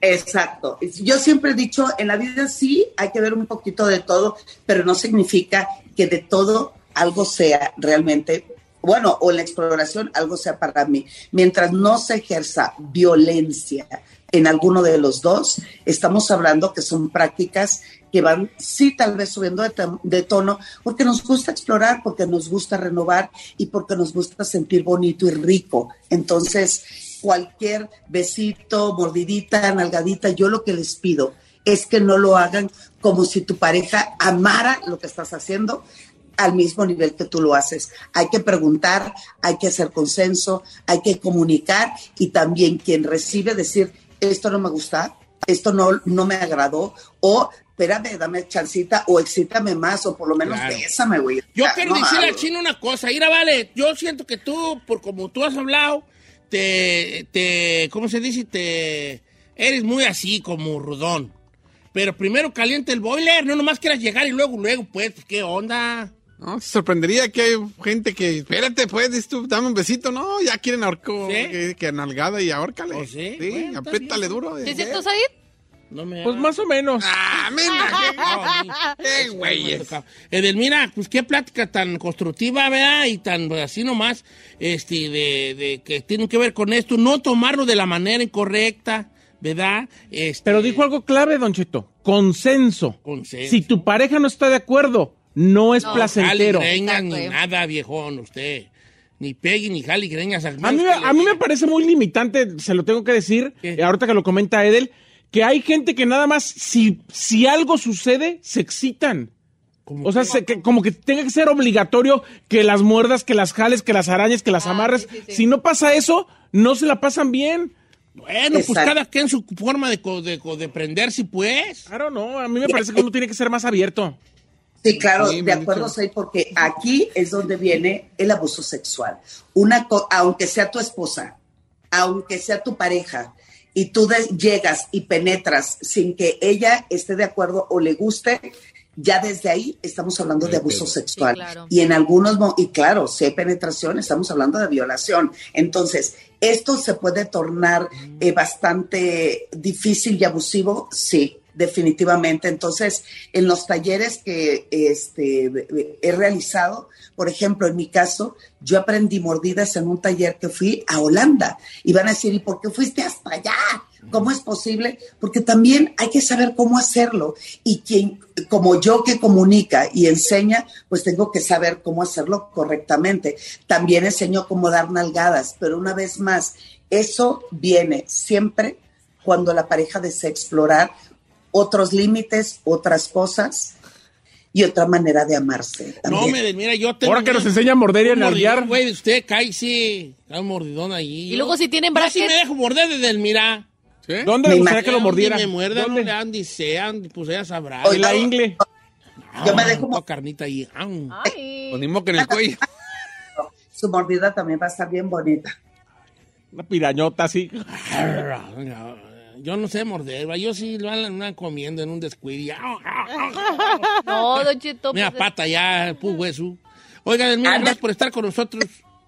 Exacto. Yo siempre he dicho, en la vida sí hay que ver un poquito de todo, pero no significa que de todo algo sea realmente, bueno, o en la exploración algo sea para mí. Mientras no se ejerza violencia en alguno de los dos, estamos hablando que son prácticas que van, sí, tal vez subiendo de, de tono, porque nos gusta explorar, porque nos gusta renovar y porque nos gusta sentir bonito y rico. Entonces, cualquier besito, mordidita, nalgadita, yo lo que les pido es que no lo hagan como si tu pareja amara lo que estás haciendo al mismo nivel que tú lo haces. Hay que preguntar, hay que hacer consenso, hay que comunicar y también quien recibe decir, esto no me gusta, esto no, no me agradó, o espérame, dame chancita, o excítame más, o por lo menos
Claro.
bésame, güey.
Yo quiero
no,
decirle al chino una cosa. Mira, vale, yo siento que tú, por como tú has hablado, te, te, ¿cómo se dice? Te, eres muy así, como rudón. Pero primero caliente el boiler, no nomás quieras llegar y luego, luego, pues, ¿qué onda?
No, te sorprendería que hay gente que, espérate, pues, tú, dame un besito. No, ya quieren ahorco, que, que nalgada y ahórcale.
¿Oh, sí?
Sí,
Bueno,
apriétale duro.
¿Sí es cierto, Said?
No me
Pues más o menos.
Ah,
¡Eh, güeyes! Edelmira, pues qué plática tan constructiva, ¿verdad? Y tan pues, así nomás, este, de, de que tiene que ver con esto, no tomarlo de la manera incorrecta, ¿verdad? Este,
Pero dijo algo clave, Don Cheto. Consenso.
Consenso.
Si tu pareja no está de acuerdo, no es
No,
placentero.
greñas ni nada, viejón, usted. Ni pegue ni jale greñas.
A mí, me- a mí me parece muy limitante, se lo tengo que decir, eh, ahorita que lo comenta Edel, que hay gente que nada más, si, si algo sucede, se excitan. O sea, se- que, como que tenga que ser obligatorio que las muerdas, que las jales, que las arañas, que las amarres. Si no pasa eso, no se la pasan bien.
Bueno, pues cada quien su forma de, co- de, co- de prenderse, pues.
Claro, no, a mí me parece que uno tiene que ser más abierto.
Sí, claro,
Sí,
de acuerdo, soy porque aquí es donde viene el abuso sexual. Una co- aunque sea tu esposa, aunque sea tu pareja, y tú llegas y penetras sin que ella esté de acuerdo o le guste, ya desde ahí estamos hablando de abuso sexual.
claro.
Y en algunos, mo- y claro, si hay penetración, estamos hablando de violación. Entonces, ¿esto se puede tornar eh, bastante difícil y abusivo? Sí, definitivamente. Entonces, en los talleres que este, he realizado, por ejemplo, en mi caso, yo aprendí mordidas en un taller que fui a Holanda. Y van a decir, ¿y por qué fuiste hasta allá? ¿Cómo es posible? Porque también hay que saber cómo hacerlo. Y quien, como yo que comunica y enseña, pues tengo que saber cómo hacerlo correctamente. También enseño cómo dar nalgadas, pero una vez más, eso viene siempre cuando la pareja desea explorar otros límites, otras cosas y otra manera de amarse.
No, me, mira, yo tengo.
Ahora que nos enseña a morder y a nalguear.
Güey, usted cae, sí. Cae un mordidón ahí.
Y luego si tienen
Yo sí me dejo morder desde el mira.
¿Dónde le gustaría que lo mordiera?
me muerda,
¿Dónde?
Andy sea, pues ella sabrá.
Oye, la ingle. Yo me dejo
mo- carnita ahí. Au.
Pues que en el cuello.
Su mordida también va a estar bien bonita.
Una pirañota así.
Yo no sé morder, va. Yo sí lo andan comiendo en un descuido. y ya.
No, Don Cheto.
Mira,
pues,
pata ya, el pu hueso. Oiga, Edelmira,
Anda.
gracias por estar con nosotros.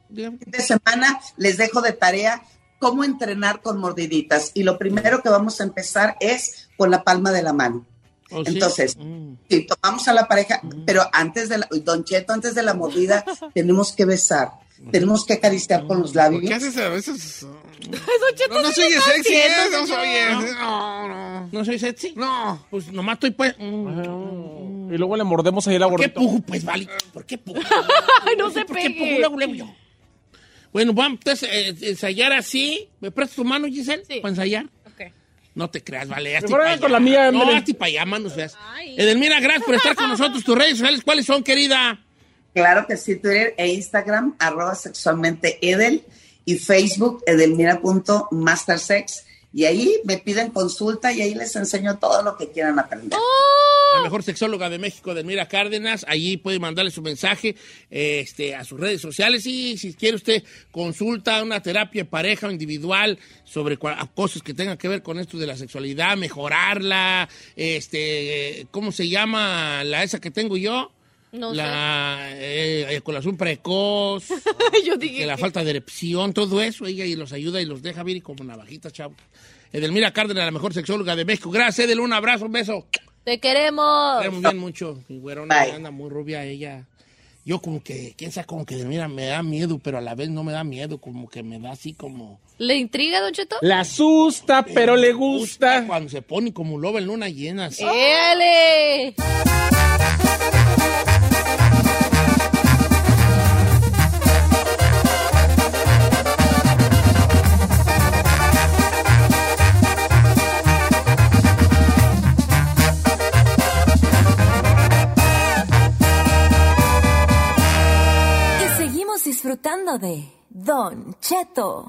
De semana les dejo de tarea cómo entrenar con mordiditas. Y lo primero que vamos a empezar es con la palma de la mano.
¿Oh, sí?
Entonces,
Mm.
si tomamos a la pareja, pero antes de la, Don Cheto, antes de la mordida, tenemos que besar, tenemos que acariciar con los labios.
¿Qué haces a veces? No, soy sexy,
haciendo,
¿eh? No soy No, no.
¿No soy sexy?
No.
Pues nomás estoy pues. Mm.
Y luego le mordemos ahí la
¿Por qué pujo, pues, vale? ¿Por qué pujo?
Ay, no se
¿Por qué pujo luego, luego yo? Bueno, vamos entonces, eh, ensayar así. ¿Me prestas tu mano, Giselle?
Sí.
Para ensayar.
Ok.
No te creas, vale. hazte
Mejor
pa'
haga
allá.
con la mía,
No, hazte para allá, manos. Edelmira, gracias por estar con nosotros. Tus redes sociales, ¿cuáles son, querida?
Claro que sí, Twitter e Instagram, arroba sexualmente Edel y Facebook edelmira.mastersex. Y ahí me piden consulta y ahí les enseño todo lo que quieran aprender.
La mejor sexóloga de México, Edelmira Cárdenas. Allí puede mandarle su mensaje este, a sus redes sociales y si quiere usted consulta, una terapia pareja o individual sobre cosas que tengan que ver con esto de la sexualidad, mejorarla, este, ¿cómo se llama la esa que tengo yo?
No
la eh, eyaculación precoz.
Yo dije.
que la falta de erección, todo eso, ella y los ayuda y los deja ver como navajitas, chavos. Edelmira Cárdenas, la mejor sexóloga de México. Gracias, Edel, un abrazo, un beso.
Te queremos.
Muy bien mucho. Mi güerona anda muy rubia ella. Yo como que, quién sabe, como que mira, me da miedo, pero a la vez no me da miedo, como que me da así como...
¿Le intriga, Don Cheto?
La asusta, pero le gusta.
Cuando se pone como lobo en luna llena. así.
¡Éale!
Disfrutando de Don Cheto.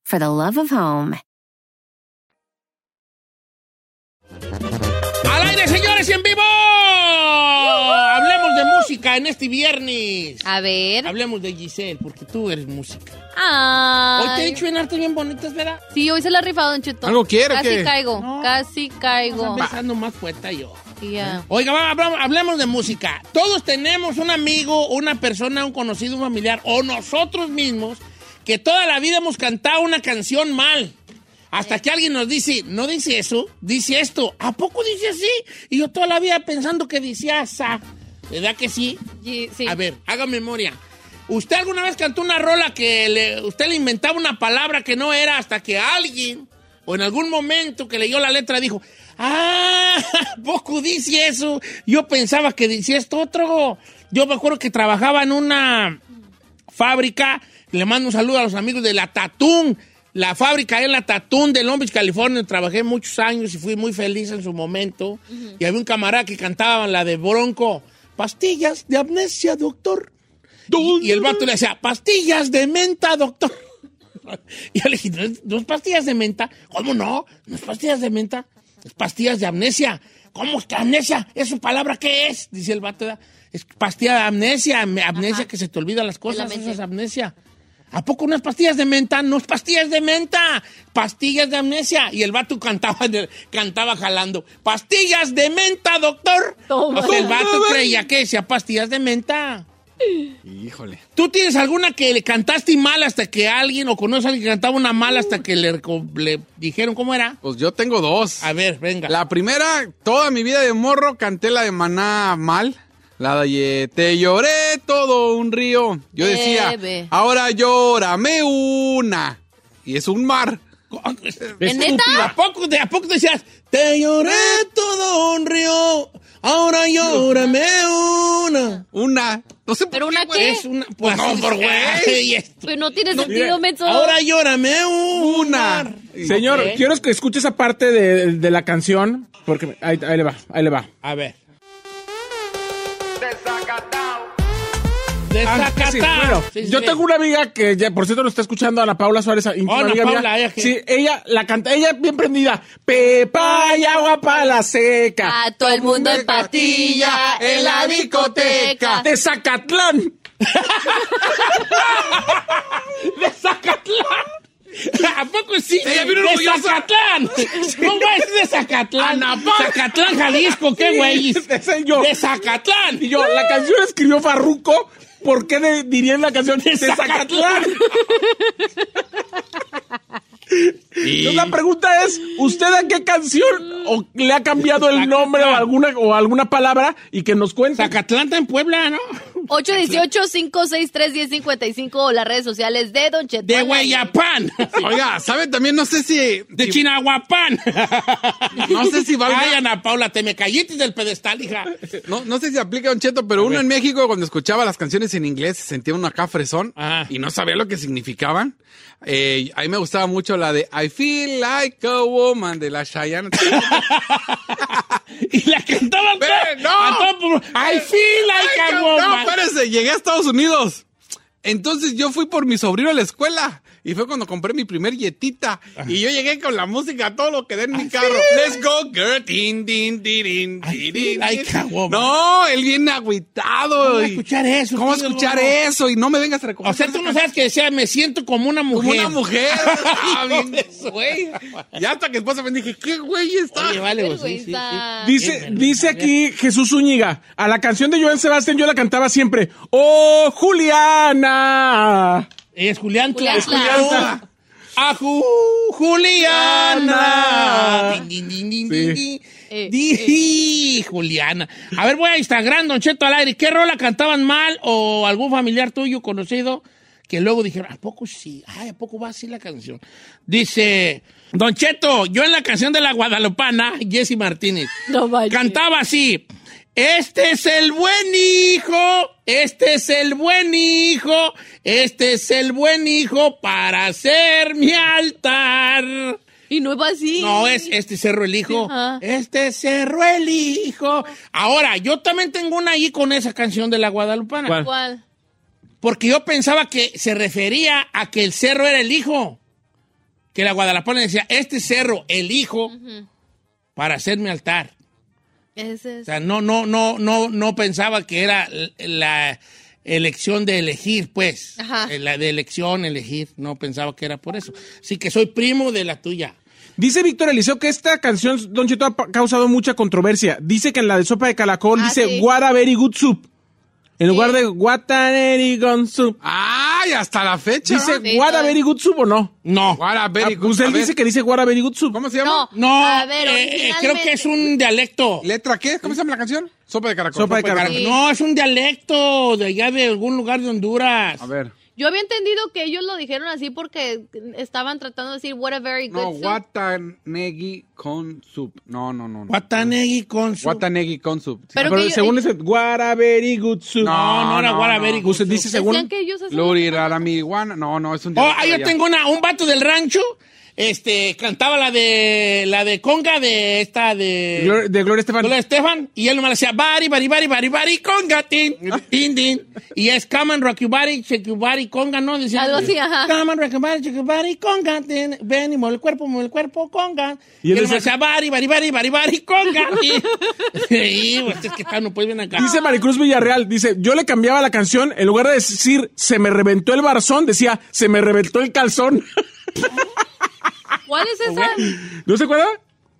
for the love of home.
¡Al aire, señores, y en vivo! Hablemos de música en este viernes.
A ver.
Hablemos de Giselle, porque tú eres música.
Ay.
Hoy te he dicho en artes bien bonitas, ¿verdad?
Sí, hoy se la ha rifado, Don Cheto.
¿Algo quiere
Casi
qué?
caigo,
No.
casi caigo.
Estás pensando más poeta yo.
Ya.
Oiga, va, hablamos, hablemos de música. Todos tenemos un amigo, una persona, un conocido, un familiar, o nosotros mismos, que toda la vida hemos cantado una canción mal. Hasta que alguien nos dice, no dice eso, dice esto. ¿A poco dice así? Y yo toda la vida pensando que decía asa. ¿Verdad que sí?
Y- sí.
A ver, haga memoria. ¿Usted alguna vez cantó una rola que le- usted le inventaba una palabra que no era hasta que alguien, o en algún momento que leyó la letra, dijo, ah, ¿a poco dice eso? Yo pensaba que decía esto otro. Yo me acuerdo que trabajaba en una fábrica, le mando un saludo a los amigos de la Tatún, la fábrica en la Tatún de Long Beach, California, trabajé muchos años y fui muy feliz en su momento. Y había un camarada que cantaba la de Bronco, pastillas de amnesia, doctor. Y, y el vato le decía, pastillas de menta, doctor. Y yo le dije, ¿no es, pastillas de menta? ¿Cómo no? No es pastillas de menta, es pastillas de amnesia. ¿Cómo es que amnesia? ¿Es su palabra qué es? Dice el vato. Es pastilla de amnesia, am- amnesia que se te olvidan las cosas, eso es amnesia. ¿A poco unas pastillas de menta? No es pastillas de menta, pastillas de amnesia. Y el vato cantaba, cantaba jalando, pastillas de menta, doctor.
Toma.
O sea, el vato creía que decía pastillas de menta.
Híjole.
¿Tú tienes alguna que le cantaste mal hasta que alguien, o conoces a alguien que cantaba una mal hasta que le, le dijeron cómo era?
Pues yo tengo dos.
A ver, venga.
La primera, toda mi vida de morro canté la de Maná mal. La de Te lloré todo un río. Yo decía,
Bebe.
ahora llórame una. Y es un mar.
¿En neta?
¿A poco, de, ¿A poco decías, te lloré todo un río, ahora llórame una?
Una. No sé por
¿Pero una
güey.
qué?
Es una,
Pues no, por güey.
Ay, esto.
Pues no tiene sentido.
Ahora llórame una.
Una.
Señor,
Ok.
quiero que escuche esa parte de, de la canción, porque ahí, ahí le va, ahí le va.
A ver.
Ah, sí,
Desacatado.
bueno,
Sí, sí,
yo tengo una amiga que, ya, por cierto, nos está escuchando, Ana Paula Suárez, íntima
Ana
amiga
Paula,
mía.
¿ella qué?
Sí, ella la canta, ella bien prendida. Pepa y agua para la seca.
A todo el mundo en patilla, en la discoteca.
De Zacatlán.
¡De Zacatlán! ¿A poco sí?
Ella vino
¡De. Zacatlán! ¿Cómo es de Zacatlán? Zacatlán, Jalisco, qué güey. De Zacatlán.
Y yo, la canción la escribió Farruco. ¿Por qué dirían la canción de Zacatlán? Entonces la pregunta es, ¿usted a qué canción o le ha cambiado el nombre o alguna o alguna palabra y que nos cuente?
Zacatlán está en Puebla, ¿no?
818-563-1055 o las redes sociales de Don Cheto.
De. Hueyapán.
Oiga, ¿sabe? También no sé si...
De
si-
Chinahuapán.
No sé si valga-
Ay, Ana Paula, te me caíste del pedestal, hija.
No, no sé si aplica Don Cheto, pero uno en México cuando escuchaba las canciones en inglés se sentía uno acá fresón
Ajá.
y no sabía lo que significaban. Eh, a mí me gustaba mucho la de I feel like a woman de la Cheyenne.
Y la cantaban toda-
no.
a todo. I feel like a
No,
woman.
espérese, llegué a Estados Unidos. Entonces yo fui por mi sobrino a la escuela y fue cuando compré mi primer yetita y yo llegué con la música a todo lo que dé en mi carro. Let's go, girl. Tin, tin, tirin,
I
tirin,
feel like.
No, él viene agüitado.
¿Cómo escuchar eso,
¿Cómo
tío?
escuchar eso? Y no me vengas a
O
recordar.
sea, tú no sabes que decía, me siento como una mujer.
Como una mujer. Ah, güey. Y hasta que después me dije, ¿qué güey está?
Oye, vale, sí, sí, sí.
Vergüenza.
Dice, dice aquí Jesús Zúñiga, a la canción de Joan Sebastián yo la cantaba siempre. ¡Oh, Juliana!
Es Julián
Julián
Tla-
Tla-
Julián. A Ju- Juliana. Din, din, din, din, din, din.
Eh,
Di- Juliana. A ver, voy a Instagram, Don Cheto al aire. ¿Qué rola cantaban mal o algún familiar tuyo conocido que luego dijeron, ¿a poco sí? Ay, ¿a poco va así la canción? Dice, Don Cheto, yo en la canción de la Guadalupana, Jesse Martínez,
No
cantaba así. Este es el buen hijo, este es el buen hijo, este es el buen hijo para hacer mi altar.
Y no iba así.
No, es este cerro el hijo.
Ajá.
Este cerro el hijo. Ahora, yo también tengo una ahí con esa canción de la Guadalupana.
¿Cuál?
¿Cuál?
Porque yo pensaba que se refería a que el cerro era el hijo. Que la Guadalupana decía, este cerro, el hijo, para hacer mi altar.
Ese
O
es.
sea, no, no, no, no, no pensaba que era la elección de elegir, pues.
Ajá.
Eh, La de elección, elegir. No pensaba que era por eso. Así que soy primo de la tuya.
Dice Víctor Eliseo que esta canción, Don Cheto, ha causado mucha controversia. Dice que en la de sopa de calacol
Ah,
dice
sí.
What a very good soup. En lugar de What a very good soup.
Ay, hasta la fecha.
Dice
Sí,
What a
todo.
very good soup o no?
No.
What a very good-
usted dice que dice What a very good soup.
¿Cómo se llama?
No,
No,
a ver,
eh, eh, creo que es un dialecto.
¿Letra qué? ¿Cómo se llama la canción? Sopa de caracol.
Sopa de caracol.
Sí.
No, es un dialecto de allá de algún lugar de Honduras.
A ver.
Yo había entendido que ellos lo dijeron así porque estaban tratando de decir what a very good
No,
soup.
Watanegi con soup. No, no, no. no.
Guatanegui con su...
Watanegi con soup. Sí.
Pero
Pero
que yo-
según dice What a very good soup.
No, no era
no,
What a
no.
very good soup.
dice según...
Decían que ellos.
Luri, la marihuana. No, no, es un
Oh, ah, yo tengo una, un vato del rancho, este, cantaba la de, la de conga de esta de...
Glor- De Gloria Estefan.
Gloria Estefan, y él nomás le decía, bari, bari, bari, bari, bari, conga, tin, tin, tin. Y es come and rock your body, shake your body, conga, ¿no? Decía,
Algo así, ajá.
Come and rock your body, shake your body, conga, tin. Ven y mueve el cuerpo, mueve el cuerpo, conga.
Y
Y
él
él nomás
decía-
decía, bari, bari, bari, bari, bari, conga. Y, y pues, es que tal, no puedes bien acá.
Dice Maricruz Villarreal, dice, yo le cambiaba la canción, en lugar de decir se me reventó el barzón, decía se me reventó el calzón.
¿Cuál es esa?
¿No se acuerda?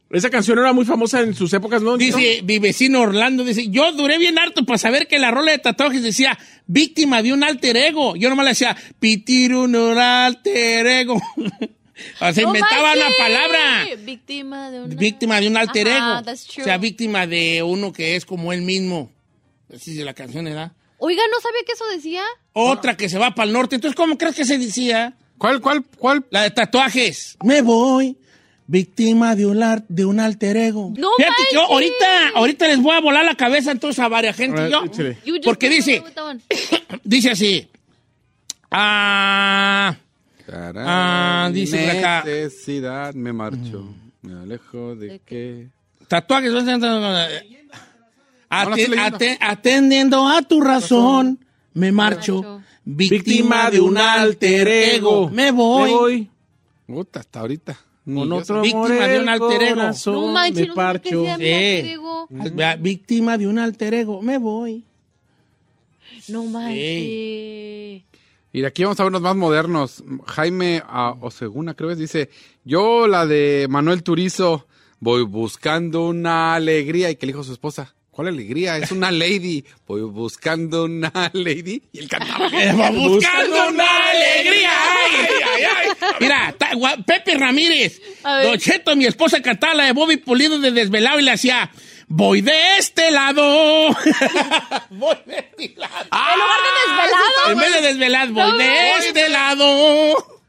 Esa canción era muy famosa en sus épocas, ¿no?
Dice mi vecino Orlando, dice, yo duré bien harto para saber que la rola de tatuajes decía víctima de un alter ego. Yo nomás le decía, pitir un alter ego. o sea,
No
inventaba una
manches.
palabra.
Víctima de una...
Víctima de un alter
Ajá,
ego.
that's true.
O sea, víctima de uno que es como él mismo. Así de la canción era.
Oiga, ¿no sabía que eso decía?
Otra que se va para el norte. Entonces, ¿cómo crees que se decía?
¿Cuál, cuál, cuál?
La de tatuajes. Me voy. Víctima de un, ar- de un alter ego.
No
Fíjate que yo
manches.
ahorita, ahorita les voy a volar la cabeza entonces a varias gente. Yo, porque dice, dice así. Ah, Ah, dice por acá.
Necesidad, me marcho. Me alejo de que...
tatuajes. Atendiendo a tu razón, me marcho.
marcho.
Víctima de un alter ego. Me voy.
Me voy.
Puta, hasta ahorita.
Con otro.
Víctima
amor
de un alter ego.
corazón
No manches,
me
no
parcho.
decía mi
Sí.
alter ego.
Vea, Víctima de un alter ego. Me voy.
No manches.
Y de aquí vamos a ver unos más modernos. Jaime ah, Oseguna, creo que es, dice, yo la de Manuel Turizo, voy buscando una alegría. Y que le dijo a su esposa, ¿cuál alegría? Es una lady. Voy buscando una lady. Y él cantaba.
Va buscando una alegría. Ay, ay, ay. Mira, ta- gua- Pepe Ramírez.
A ver.
Don Cheto, mi esposa cantaba la de Bobby Pulido de Desvelado y le hacía, voy de este lado. voy de este lado.
En lugar de desvelado.
En vez de desvelado, voy
No,
de
voy
este lado.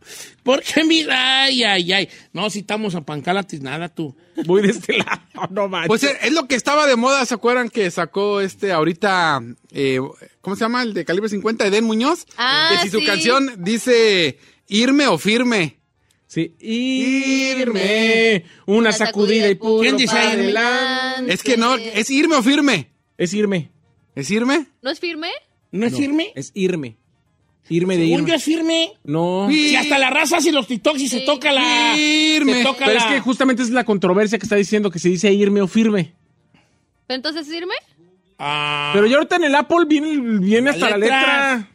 Porque mira, ay, ay, ay. No, si estamos a pancalatis, nada tú.
Voy de este lado, no manches.
Pues es, es lo que estaba de moda, ¿se acuerdan que sacó este ahorita, eh, ¿cómo se llama? El de calibre 50, Eden Muñoz.
Ah,
que si su canción dice irme o firme.
Sí, irme, una sacudida y puro
¿Quién dice
adelante.
Es que no, es irme o firme.
Es irme,
¿Es irme?
¿No es firme?
¿No es firme?
es irme. Irme de
Según
irme.
yo es firme.
No.
Si hasta la raza hace los TikToks y se toca la...
Firme.
Se toca
Pero
la...
es que justamente es la controversia que está diciendo que se dice irme o firme.
¿Pero entonces firme?
Ah,
Pero ya ahorita en el Apple viene, viene hasta la
letra.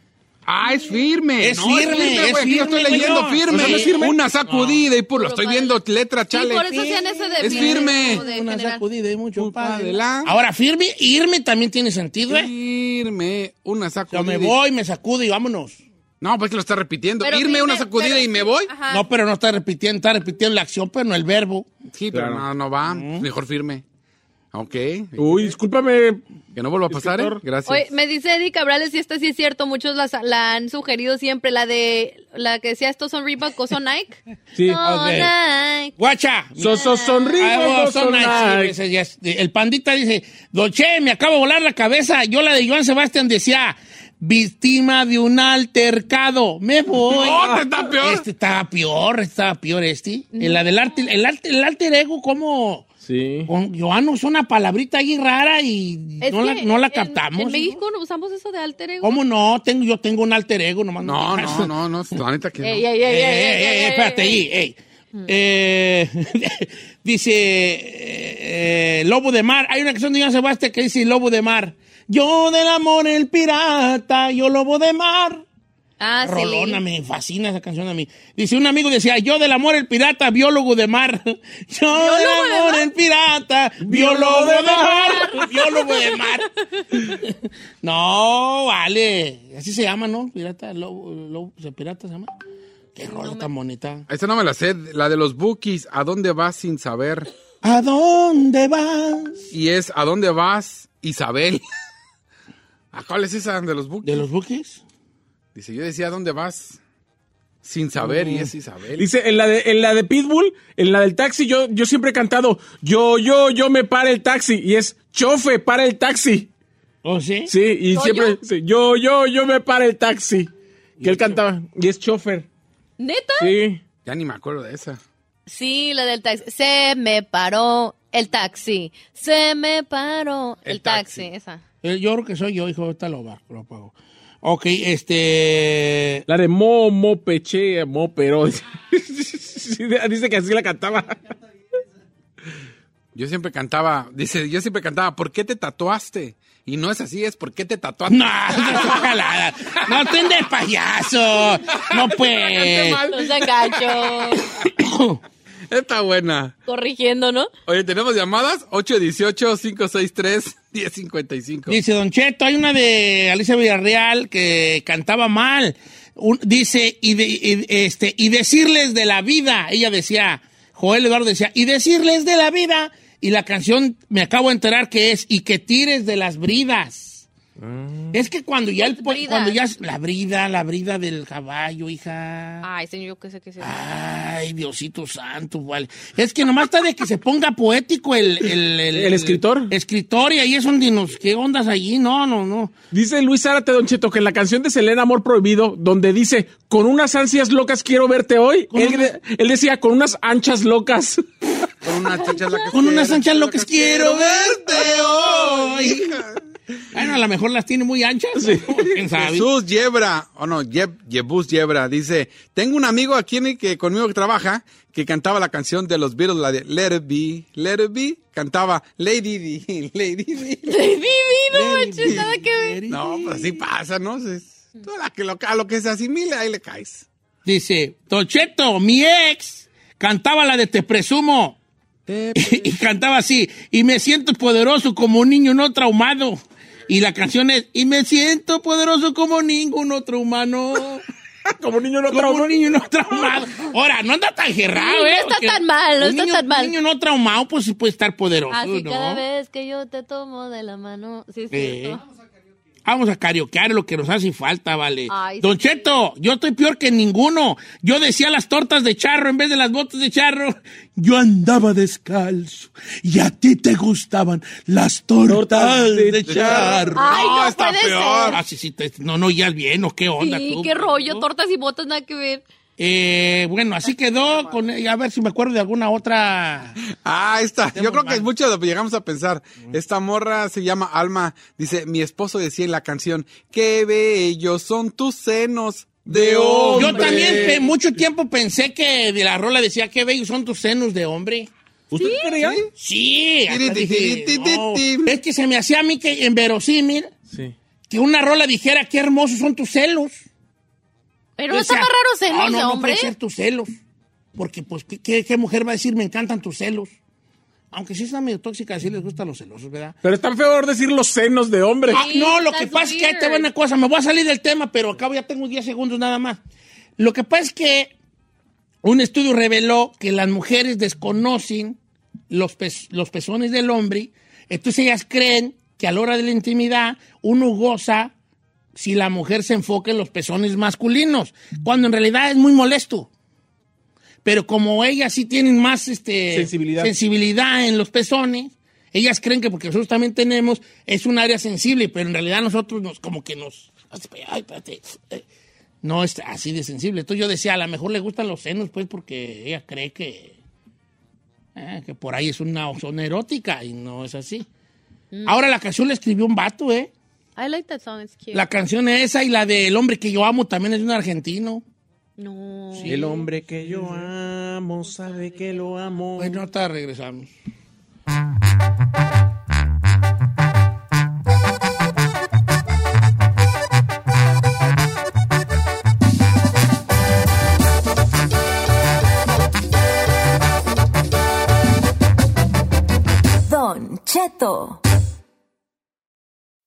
Ah, es firme.
Es
No,
firme, es
güey, aquí lo estoy
firme,
leyendo firme.
O sea, ¿no es
firme?
Una sacudida y puro. Lo estoy viendo letra,
Sí,
chale.
por eso hacían ese de
Es firme.
de
una sacudida y mucho
Muy
pa'
adelante.
Ahora, firme, irme también tiene sentido, ¿eh?
Irme, una
Yo
sacudida.
me voy, me sacudo y vámonos.
No, pues que lo está repitiendo.
Pero
Irme,
firme,
una sacudida
pero
y me voy.
Ajá.
No, pero no está repitiendo, está repitiendo la acción, pero no el verbo.
Sí, pero
Claro.
no, no va. Mejor firme. Ok.
Uy, discúlpame.
Que no vuelva a pasar, ¿eh? Gracias.
Oye, me dice Eddie Cabrales, y esta sí es cierto, muchos la, la han sugerido siempre, la de, la que decía estos son Reebok o son Nike.
Sí.
Son
Ok.
Nike.
Guacha.
So, so, sonríe,
Ah,
no,
son
son
Nike, El pandita dice, Don Che, me acabo de volar la cabeza. Yo la de Joan Sebastián decía, víctima de un altercado. Me voy.
No, este está peor.
Este está peor, está peor este. En la del arte, el, arte- el alter ego, como...
Sí.
Con Joan usó una palabrita ahí rara y
Es
no, la, no la
en-
captamos.
En,
¿no?
México no usamos eso de alter ego.
¿Cómo no? Tengo, yo tengo un alter ego, nomás
No,
digas.
no, no, no. La neta que no.
Ey, ey, ey, ey, ey, ey, ey,
espérate
ey.
ey. Eh, dice eh, eh, Lobo de Mar. Hay una canción de Joan Sebastián que dice Lobo de Mar. Yo del amor el pirata, yo lobo de mar.
Ah, sí.
Rolona, me fascina esa canción a mí. Dice un amigo decía, yo del amor el pirata, biólogo de mar. Yo del
de
amor
mar?
el pirata, biólogo de mar. Biólogo de mar. No, vale. Así se llama, ¿no? Pirata, lobo, lobo, ¿se pirata se llama? Qué rola tan bonita.
Esa no me la sé. La de los bookies. ¿A dónde vas sin saber?
¿A dónde vas?
Y es ¿A dónde vas, Isabel? ¿A cuál es esa de los bookies?
¿De los buques?
Dice, yo decía ¿A dónde vas? Sin saber y es Isabel.
Dice, en la de, en la de Pitbull, en la del taxi, yo, yo siempre he cantado, yo, yo, yo me para el taxi. Y es, chofe, para el taxi.
¿Oh, sí?
Sí, y
¿Yo,
siempre, sí, yo, yo, yo me para el taxi. Que él cantaba. Y es chofer.
¿Neta?
Sí.
Ya ni me acuerdo de esa.
Sí, la del taxi. Se me paró el taxi. Se me paró el,
El
taxi.
taxi.
Esa.
Eh, Yo creo que soy yo, hijo, ahorita lo, va- lo pago. Ok, este...
La de mo, mo, peche, mo, pero. Dice que así la cantaba.
Yo siempre cantaba, dice, yo siempre cantaba, ¿por qué te tatuaste? Y no es así, es ¿por qué te tatuaste?
No, no. No estén de payaso. No pues.
No se gacho.
Está buena.
Corrigiendo, ¿no?
Oye, tenemos llamadas 818-563-1055.
Dice Don Cheto, hay una de Alicia Villarreal que cantaba mal. Un- dice, y, de- y- este, y decirles de la vida. Ella decía, Joel Eduardo decía, y decirles de la vida. Y la canción, me acabo de enterar que es, y que tires de las bridas. Es que cuando ya, el,
bridas?
cuando ya, la brida, la brida del caballo, hija.
Ay, señor, yo qué sé qué sé.
Ay, Diosito santo, vale. Es que nomás está de que se ponga poético el... El,
¿El escritor?
escritor y ahí es donde nos... ¿Qué ondas allí? No, no, no.
Dice Luis Zárate, Don Cheto, que en la canción de Selena Amor Prohibido, donde dice, con unas ansias locas quiero verte hoy, él,
unas-
él decía, con unas anchas locas.
Con unas chanchas locas.
Con unas anchas
locas
quiero verte hoy. Bueno, a lo mejor las tiene muy anchas. ¿no? ¿Quién sabe?
Jesús Yebra, o no, Yeb, Yebus Yebra, dice, tengo un amigo aquí en el que conmigo que trabaja que cantaba la canción de los Beatles, la de Let It Be, Let It Be, cantaba Lady D, Lady D.
Divino, manches, nada que ver.
No, pues así pasa, ¿no? Es- tú a, la que lo, a lo que se asimile, ahí le caes.
Dice, Don Cheto, mi ex cantaba la de Te Presumo. y cantaba así, y me siento poderoso como un niño no traumado. Y la canción es, y me siento poderoso como ningún otro humano.
como niño no
Como un niño no traumado. Ahora, no anda tan gerrado,
Sí, no
¿eh?
está tan mal, no está
niño-
tan mal.
Un niño no traumado, pues sí puede estar poderoso,
Así
¿no?
cada vez que yo te tomo de la mano. Sí, es
Sí.
cierto.
Vamos a carioquear lo que nos hace falta, vale.
Ay,
Don
sí.
Cheto, yo estoy peor que ninguno. Yo decía las tortas de charro en vez de las botas de charro. Yo andaba descalzo y a ti te gustaban las tortas de, charro.
Ay, no,
está
puede
peor.
Ah, sí, sí, te- no, no, ya es bien, ¿o qué onda
Sí,
tú?
qué rollo, tortas y botas, nada que ver.
Eh, bueno, así quedó. Con, a ver si me acuerdo de alguna otra.
Ah, esta. Yo creo que
mal.
es mucho de lo que llegamos a pensar. Esta morra se llama Alma. Dice, mi esposo decía en la canción, qué bellos son tus senos de hombre.
Yo también mucho tiempo pensé que de la rola decía que bellos son tus senos de hombre.
¿Usted creía?
Sí, dije, no.
tiri.
es que se me hacía a mí que en verosímil
Sí.
que una rola dijera qué hermosos son tus celos.
Pero no está más raro celos
no, no,
de
no
hombre.
puede ser tus celos. Porque, pues, ¿qué, qué, qué mujer va a decir me encantan tus celos? Aunque sí está medio tóxica, sí les gustan los celosos, ¿verdad?
Pero es tan feo decir los senos de hombre.
Ah, no, lo que pasa es que ahí te va
weird.
una cosa. Me voy a salir del tema, pero acabo ya tengo 10 segundos nada más. Lo que pasa es que un estudio reveló que las mujeres desconocen los, pez- los pezones del hombre. Entonces ellas creen que a la hora de la intimidad uno goza si la mujer se enfoca en los pezones masculinos, cuando en realidad es muy molesto. Pero como ellas sí tienen más este,
Sensibilidad.
sensibilidad en los pezones, ellas creen que porque nosotros también tenemos, es un área sensible, pero en realidad nosotros nos, como que nos... Ay, espérate. eh, No es así de sensible. Entonces yo decía, a lo mejor le gustan los senos, pues, porque ella cree que, eh, que por ahí es una zona erótica y no es así. Ahora la canción la escribió un vato, ¿eh?
I like that song, it's cute.
La canción esa y la del hombre que yo amo también es de un argentino.
No.
El hombre que yo amo sabe que lo amo.
Bueno, ahorita regresamos.
Don Cheto.